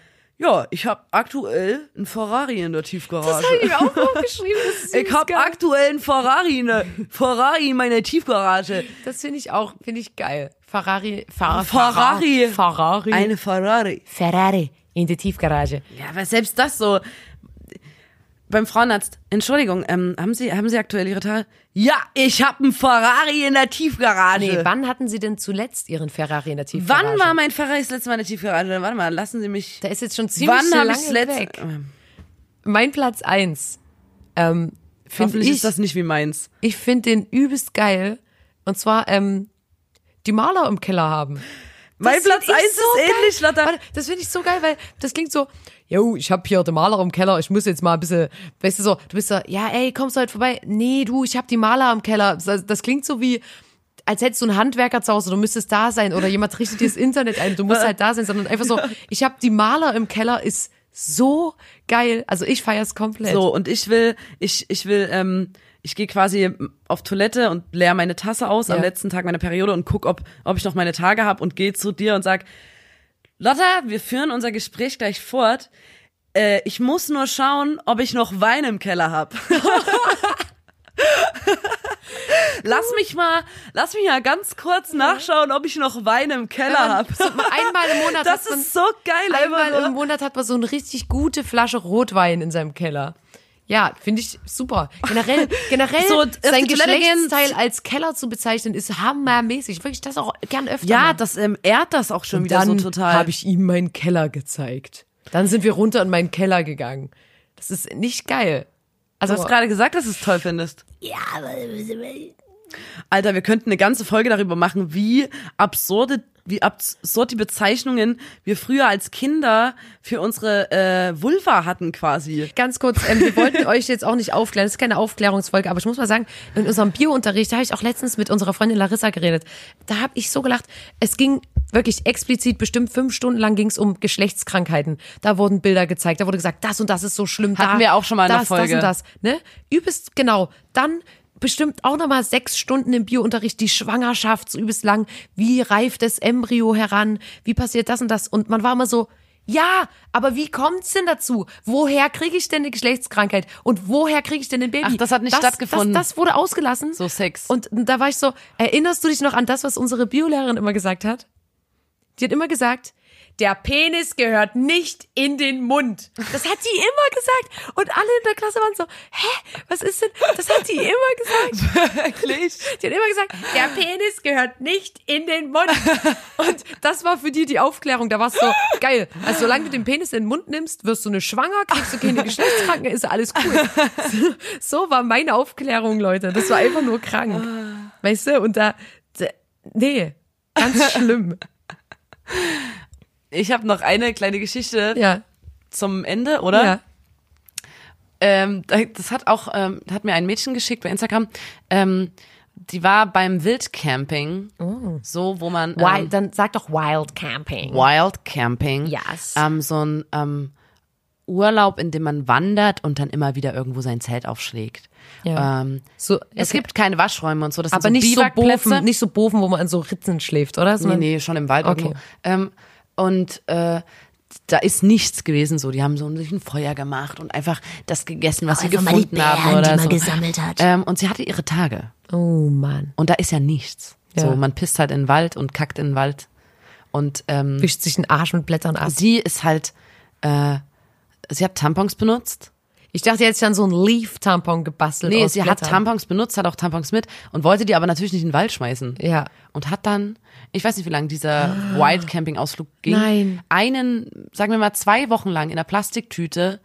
Ja, ich habe aktuell einen Ferrari in der Tiefgarage. Das habe ich mir auch <laughs> aufgeschrieben. Ich habe aktuell einen Ferrari in der Ferrari in meiner Tiefgarage. Das finde ich auch, finde ich geil. Ferrari, Fer Ferrari. Ferrari. Eine Ferrari. Ferrari in der Tiefgarage. Ja, aber selbst das so. Beim Frauenarzt, Entschuldigung, ähm, haben Sie, haben Sie aktuell Ihre Tage? Ja, ich habe einen Ferrari in der Tiefgarage. Nee, wann hatten Sie denn zuletzt Ihren Ferrari in der Tiefgarage? Wann war mein Ferrari das letzte Mal in der Tiefgarage? Warte mal, lassen Sie mich. Der ist jetzt schon ziemlich Wann habe lange ich letzte? weg. Ähm, mein Platz eins. Ähm, finde Hoffentlich ich, ist das nicht wie meins. ich finde den übelst geil. Und zwar ähm, die Maler im Keller haben. Mein Das Platz find ich 1 so ist geil. ähnlich, Lotta. Das finde ich so geil, weil das klingt so, yo, ich hab hier den Maler im Keller, ich muss jetzt mal ein bisschen, weißt du so, du bist so, ja, ey, kommst du heute vorbei? Nee, du, ich hab die Maler im Keller. Das, das klingt so wie, als hättest du einen Handwerker zu Hause, du müsstest da sein oder jemand richtet dir das Internet ein, du musst halt da sein, sondern einfach so, <laughs> ich hab die Maler im Keller ist so geil. Also ich feier's komplett. So, und ich will, ich, ich will, ähm, ich gehe quasi auf Toilette und leer meine Tasse aus am Ja. letzten Tag meiner Periode und guck, ob, ob ich noch meine Tage habe und gehe zu dir und sag, Lotta, wir führen unser Gespräch gleich fort. Äh, ich muss nur schauen, ob ich noch Wein im Keller hab. <laughs> lass mich mal, lass mich mal ganz kurz nachschauen, ob ich noch Wein im Keller hab. So, einmal im Monat <laughs> Das hat man, ist so geil, einmal einfach im. Monat hat man so eine richtig gute Flasche Rotwein in seinem Keller. Ja, finde ich super. Generell, generell So, und sein Geschlechtsteil als Keller zu bezeichnen, ist hammermäßig. Wirklich das auch gern öfter. Ja, mal. das ähm, ehrt das auch schon wieder dann so total. habe ich ihm meinen Keller gezeigt. Dann sind wir runter in meinen Keller gegangen. Das ist nicht geil. Also Du hast gerade gesagt, dass du es toll findest. Ja, aber Alter, wir könnten eine ganze Folge darüber machen, wie absurde, wie absurd die Bezeichnungen wir früher als Kinder für unsere äh, Vulva hatten quasi. Ganz kurz, ähm, wir wollten euch jetzt auch nicht aufklären, das ist keine Aufklärungsfolge, aber ich muss mal sagen, in unserem Biounterricht, da habe ich auch letztens mit unserer Freundin Larissa geredet, da habe ich so gelacht, es ging wirklich explizit, bestimmt fünf Stunden lang ging es um Geschlechtskrankheiten. Da wurden Bilder gezeigt, da wurde gesagt, das und das ist so schlimm. Hatten da, wir auch schon mal in der das, Folge. Das und das, ne? Übelst, genau. Dann bestimmt auch nochmal sechs Stunden im Biounterricht die Schwangerschaft, so übelst lang. Wie reift das Embryo heran? Wie passiert das und das? Und man war immer so, ja, aber wie kommt's denn dazu? Woher kriege ich denn eine Geschlechtskrankheit? Und woher kriege ich denn ein Baby? Ach, das hat nicht stattgefunden. Das, das wurde ausgelassen. So Sex. Und da war ich so, erinnerst du dich noch an das, was unsere Biolehrerin immer gesagt hat? Die hat immer gesagt, der Penis gehört nicht in den Mund. Das hat die immer gesagt. Und alle in der Klasse waren so, hä, was ist denn? Das hat die immer gesagt. <laughs> Wirklich? Die hat immer gesagt, der Penis gehört nicht in den Mund. Und das war für die die Aufklärung. Da war es so, geil. Also solange du den Penis in den Mund nimmst, wirst du eine schwanger, kriegst du keine Geschlechtskranken, ist alles cool. <laughs> So war meine Aufklärung, Leute. Das war einfach nur krank. Weißt du? Und da, da nee, ganz schlimm. Ich habe noch eine kleine Geschichte Ja, zum Ende, oder? ja. Ähm, das hat auch, ähm, hat mir ein Mädchen geschickt bei Instagram. Ähm, die war beim Wildcamping, so wo man ähm, Wild, dann sag doch Wild Camping. Wild Camping. Yes. Ähm, so ein ähm, Urlaub, in dem man wandert und dann immer wieder irgendwo sein Zelt aufschlägt. Ja. Ähm, So, Es okay. gibt keine Waschräume und so. Das aber so nicht so. Boven, nicht so Boven, wo man an so Ritzen schläft, oder? Nee, Sondern- nee, schon im Wald Okay. Ähm, und äh, da ist nichts gewesen so. Die haben so sich ein Feuer gemacht und einfach das gegessen, was sie einfach mal die gefunden haben oder die man so. gesammelt hat. Ähm, und sie hatte ihre Tage. Oh Mann. Und da ist ja nichts. Ja. So, man pisst halt in den Wald und kackt in den Wald. Und ähm, Wischt sich den Arsch mit Blättern ab. sie ist halt, äh, sie hat Tampons benutzt. Ich dachte, jetzt schon so ein Leaf-Tampon gebastelt. Nee, sie hat Blättern. Tampons benutzt, hat auch Tampons mit und wollte die aber natürlich nicht in den Wald schmeißen. Ja. Und hat dann, ich weiß nicht, wie lange dieser Wild-Camping-Ausflug ging, Nein. einen, sagen wir mal, zwei Wochen lang in der Plastiktüte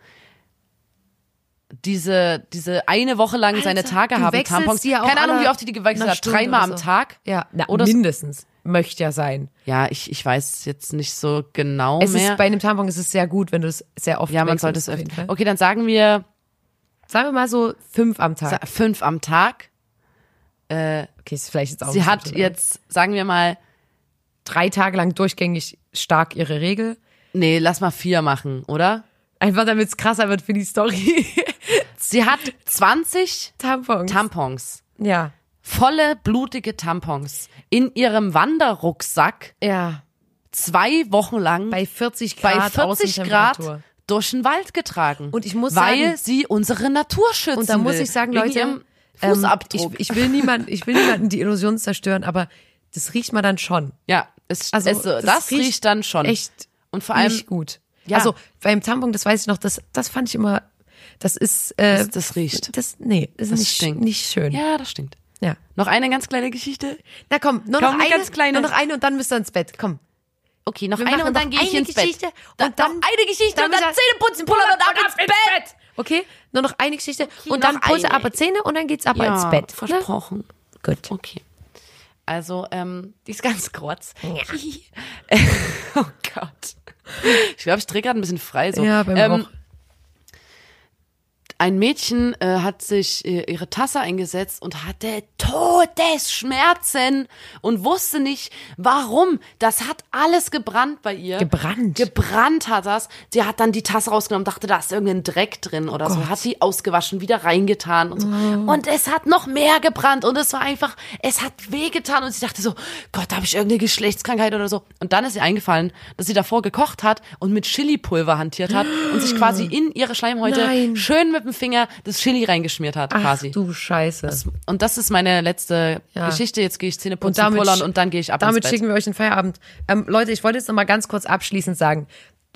diese, diese eine Woche lang seine Alter, Tage du haben Tampons. Keine Ahnung, wie oft die die gewechselt hat. Dreimal oder am so. Tag. Ja, na, Oder so- mindestens. Möchte ja sein. Ja, ich, ich weiß jetzt nicht so genau Es mehr. ist bei einem Tampon ist es sehr gut, wenn du es sehr oft ja, man sollte es öfter. Fall. Okay, dann sagen wir Sagen wir mal so fünf am Tag. fünf am Tag. okay, ist vielleicht jetzt auch Sie hat jetzt, sagen wir mal, drei Tage lang durchgängig stark ihre Regel. nee, lass mal vier machen, oder? Einfach damit es krasser wird für die Story. <laughs> Sie hat 20 Tampons. Tampons. ja. Volle blutige Tampons in ihrem Wanderrucksack Ja. zwei Wochen lang Bei 40 bei Grad 40 Grad durch den Wald getragen. Und ich muss weil sagen- sie unsere Natur schützen Und da muss ich sagen, Leute, ihrem ähm, Fußabdruck. ich, ich will niemand, ich will niemanden die Illusion zerstören, aber das riecht man dann schon. ja, es, Also es, das, riecht, dann schon. echt Und vor allem, nicht gut. Ja. Also beim Tampon, das weiß ich noch, das, das fand ich immer, das ist, äh, das, das riecht. das, nee, das, Das ist nicht, stinkt. nicht schön. Ja, das stinkt. Ja. Noch eine ganz kleine Geschichte. Na komm, nur Komm, noch eine ganz kleine. nur noch eine und dann müsst ihr ins Bett. Komm. Okay, noch Wir eine und dann gehe ich ins Geschichte Bett. und dann- eine Geschichte dann und dann Zähne putzen, pullern und ab ins Bett. Okay? Nur noch eine Geschichte. und noch dann putze aber Zähne und dann geht's ab Ja, ins Bett. Ne? versprochen. Gut. Okay. Also, ähm, die ist ganz kurz. <laughs> oh Gott. Ich glaube, ich drehe gerade ein bisschen frei. So. Ja, bei mir ähm, auch. Ein Mädchen äh, hat sich äh, ihre Tasse eingesetzt und hatte Todesschmerzen und wusste nicht, warum. Das hat alles gebrannt bei ihr. Gebrannt? Gebrannt hat das. Sie hat dann die Tasse rausgenommen, dachte, da ist irgendein Dreck drin oder so. Hat die ausgewaschen, wieder reingetan und so. Und es hat noch mehr gebrannt und es war einfach, es hat wehgetan und sie dachte so, Gott, da habe ich irgendeine Geschlechtskrankheit oder so. Und dann ist ihr eingefallen, dass sie davor gekocht hat und mit Chili-Pulver hantiert hat und sich quasi in ihre Schleimhäute Nein. schön mit dem Finger das Chili reingeschmiert hat, Ach quasi. du Scheiße. Und das ist meine letzte Ja. Geschichte. Jetzt gehe ich Zähne Und putzen, damit, pullern und dann gehe ich ab damit ins Bett. schicken wir euch den Feierabend. Ähm, Leute, ich wollte jetzt noch mal ganz kurz abschließend sagen.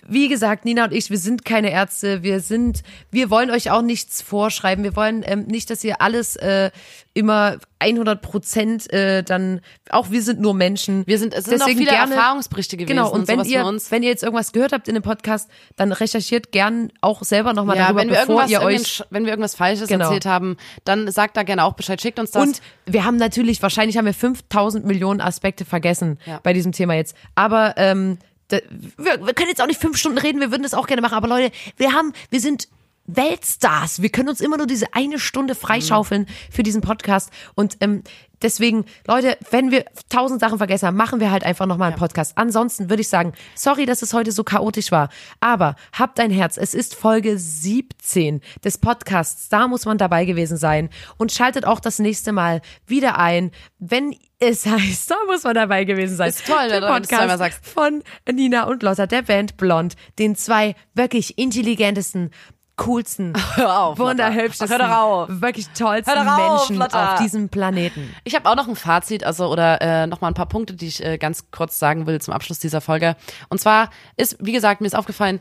Wie gesagt, Nina und ich, wir sind keine Ärzte, wir sind, wir wollen euch auch nichts vorschreiben, wir wollen ähm, nicht, dass ihr alles äh, immer 100 Prozent äh, dann, auch wir sind nur Menschen. Wir sind, es sind Deswegen auch viele gerne- Erfahrungsberichte gewesen Genau, und, wenn sowas ihr, uns. wenn ihr jetzt irgendwas gehört habt in dem Podcast, dann recherchiert gern auch selber nochmal ja, darüber, wenn wir, bevor ihr euch wenn wir irgendwas Falsches Genau. erzählt haben, dann sagt da gerne auch Bescheid, schickt uns das. Und wir haben natürlich, wahrscheinlich haben wir 5000 Millionen Aspekte vergessen Ja. bei diesem Thema jetzt. Aber ähm, wir, wir können jetzt auch nicht fünf Stunden reden, wir würden das auch gerne machen. Aber Leute, wir haben, wir sind Weltstars. Wir können uns immer nur diese eine Stunde freischaufeln für diesen Podcast. Und ähm, deswegen, Leute, wenn wir tausend Sachen vergessen haben, machen wir halt einfach nochmal einen Podcast. Ansonsten würde ich sagen, sorry, dass es heute so chaotisch war. Aber habt ein Herz. Es ist Folge 17 des Podcasts. Da muss man dabei gewesen sein. Und schaltet auch das nächste Mal wieder ein, wenn es <laughs> heißt, da muss man dabei gewesen sein. Ist toll, Der Podcast sagst. von Nina und Lotta, der Band Blond, den zwei wirklich intelligentesten, coolsten, <laughs> Hör auf, wunderhübschesten, Hör doch auf. wirklich tollsten Hör doch auf, Menschen Lotta. auf diesem Planeten. Ich habe auch noch ein Fazit, also oder äh, noch mal ein paar Punkte, die ich äh, ganz kurz sagen will zum Abschluss dieser Folge. Und zwar ist, wie gesagt, mir ist aufgefallen,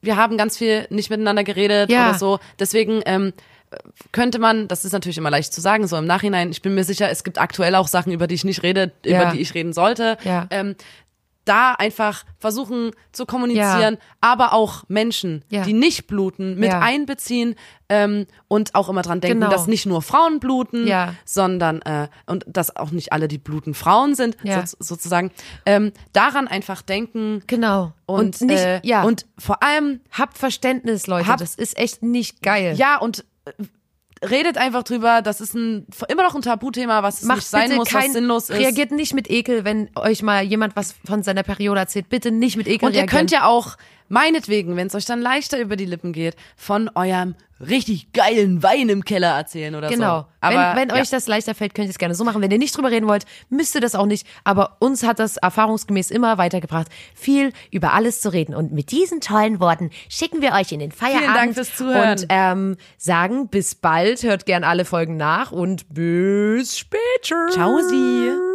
wir haben ganz viel nicht miteinander geredet Ja. oder so. Deswegen ähm, könnte man, das ist natürlich immer leicht zu sagen, so im Nachhinein, ich bin mir sicher, es gibt aktuell auch Sachen, über die ich nicht rede, Ja. über die ich reden sollte. Ja. Ähm, da einfach versuchen zu kommunizieren, aber auch Menschen, Ja. die nicht bluten, mit Ja. einbeziehen ähm, und auch immer dran denken, Genau. dass nicht nur Frauen bluten, Ja. sondern äh, und dass auch nicht alle, die bluten, Frauen sind, Ja. so, sozusagen. Ähm, daran einfach denken Genau. und, nicht, äh, ja. und vor allem habt Verständnis, Leute. Habt- das ist echt nicht geil. ja und äh, redet einfach drüber. Das ist ein immer noch ein Tabuthema, was es Macht nicht sein muss, kein, was sinnlos ist. Reagiert nicht mit Ekel, wenn euch mal jemand was von seiner Periode erzählt. Bitte nicht mit Ekel Und ihr reagieren. könnt ja auch, meinetwegen, wenn es euch dann leichter über die Lippen geht, von eurem richtig geilen Wein im Keller erzählen oder Genau. so. Aber wenn wenn ja. euch das leichter fällt, könnt ihr es gerne so machen. Wenn ihr nicht drüber reden wollt, müsst ihr das auch nicht. Aber uns hat das erfahrungsgemäß immer weitergebracht, viel über alles zu reden. Und mit diesen tollen Worten schicken wir euch in den Feierabend. Dank fürs Zuhören. Und ähm, sagen bis bald. Hört gern alle Folgen nach und bis später. Ciao, Sie.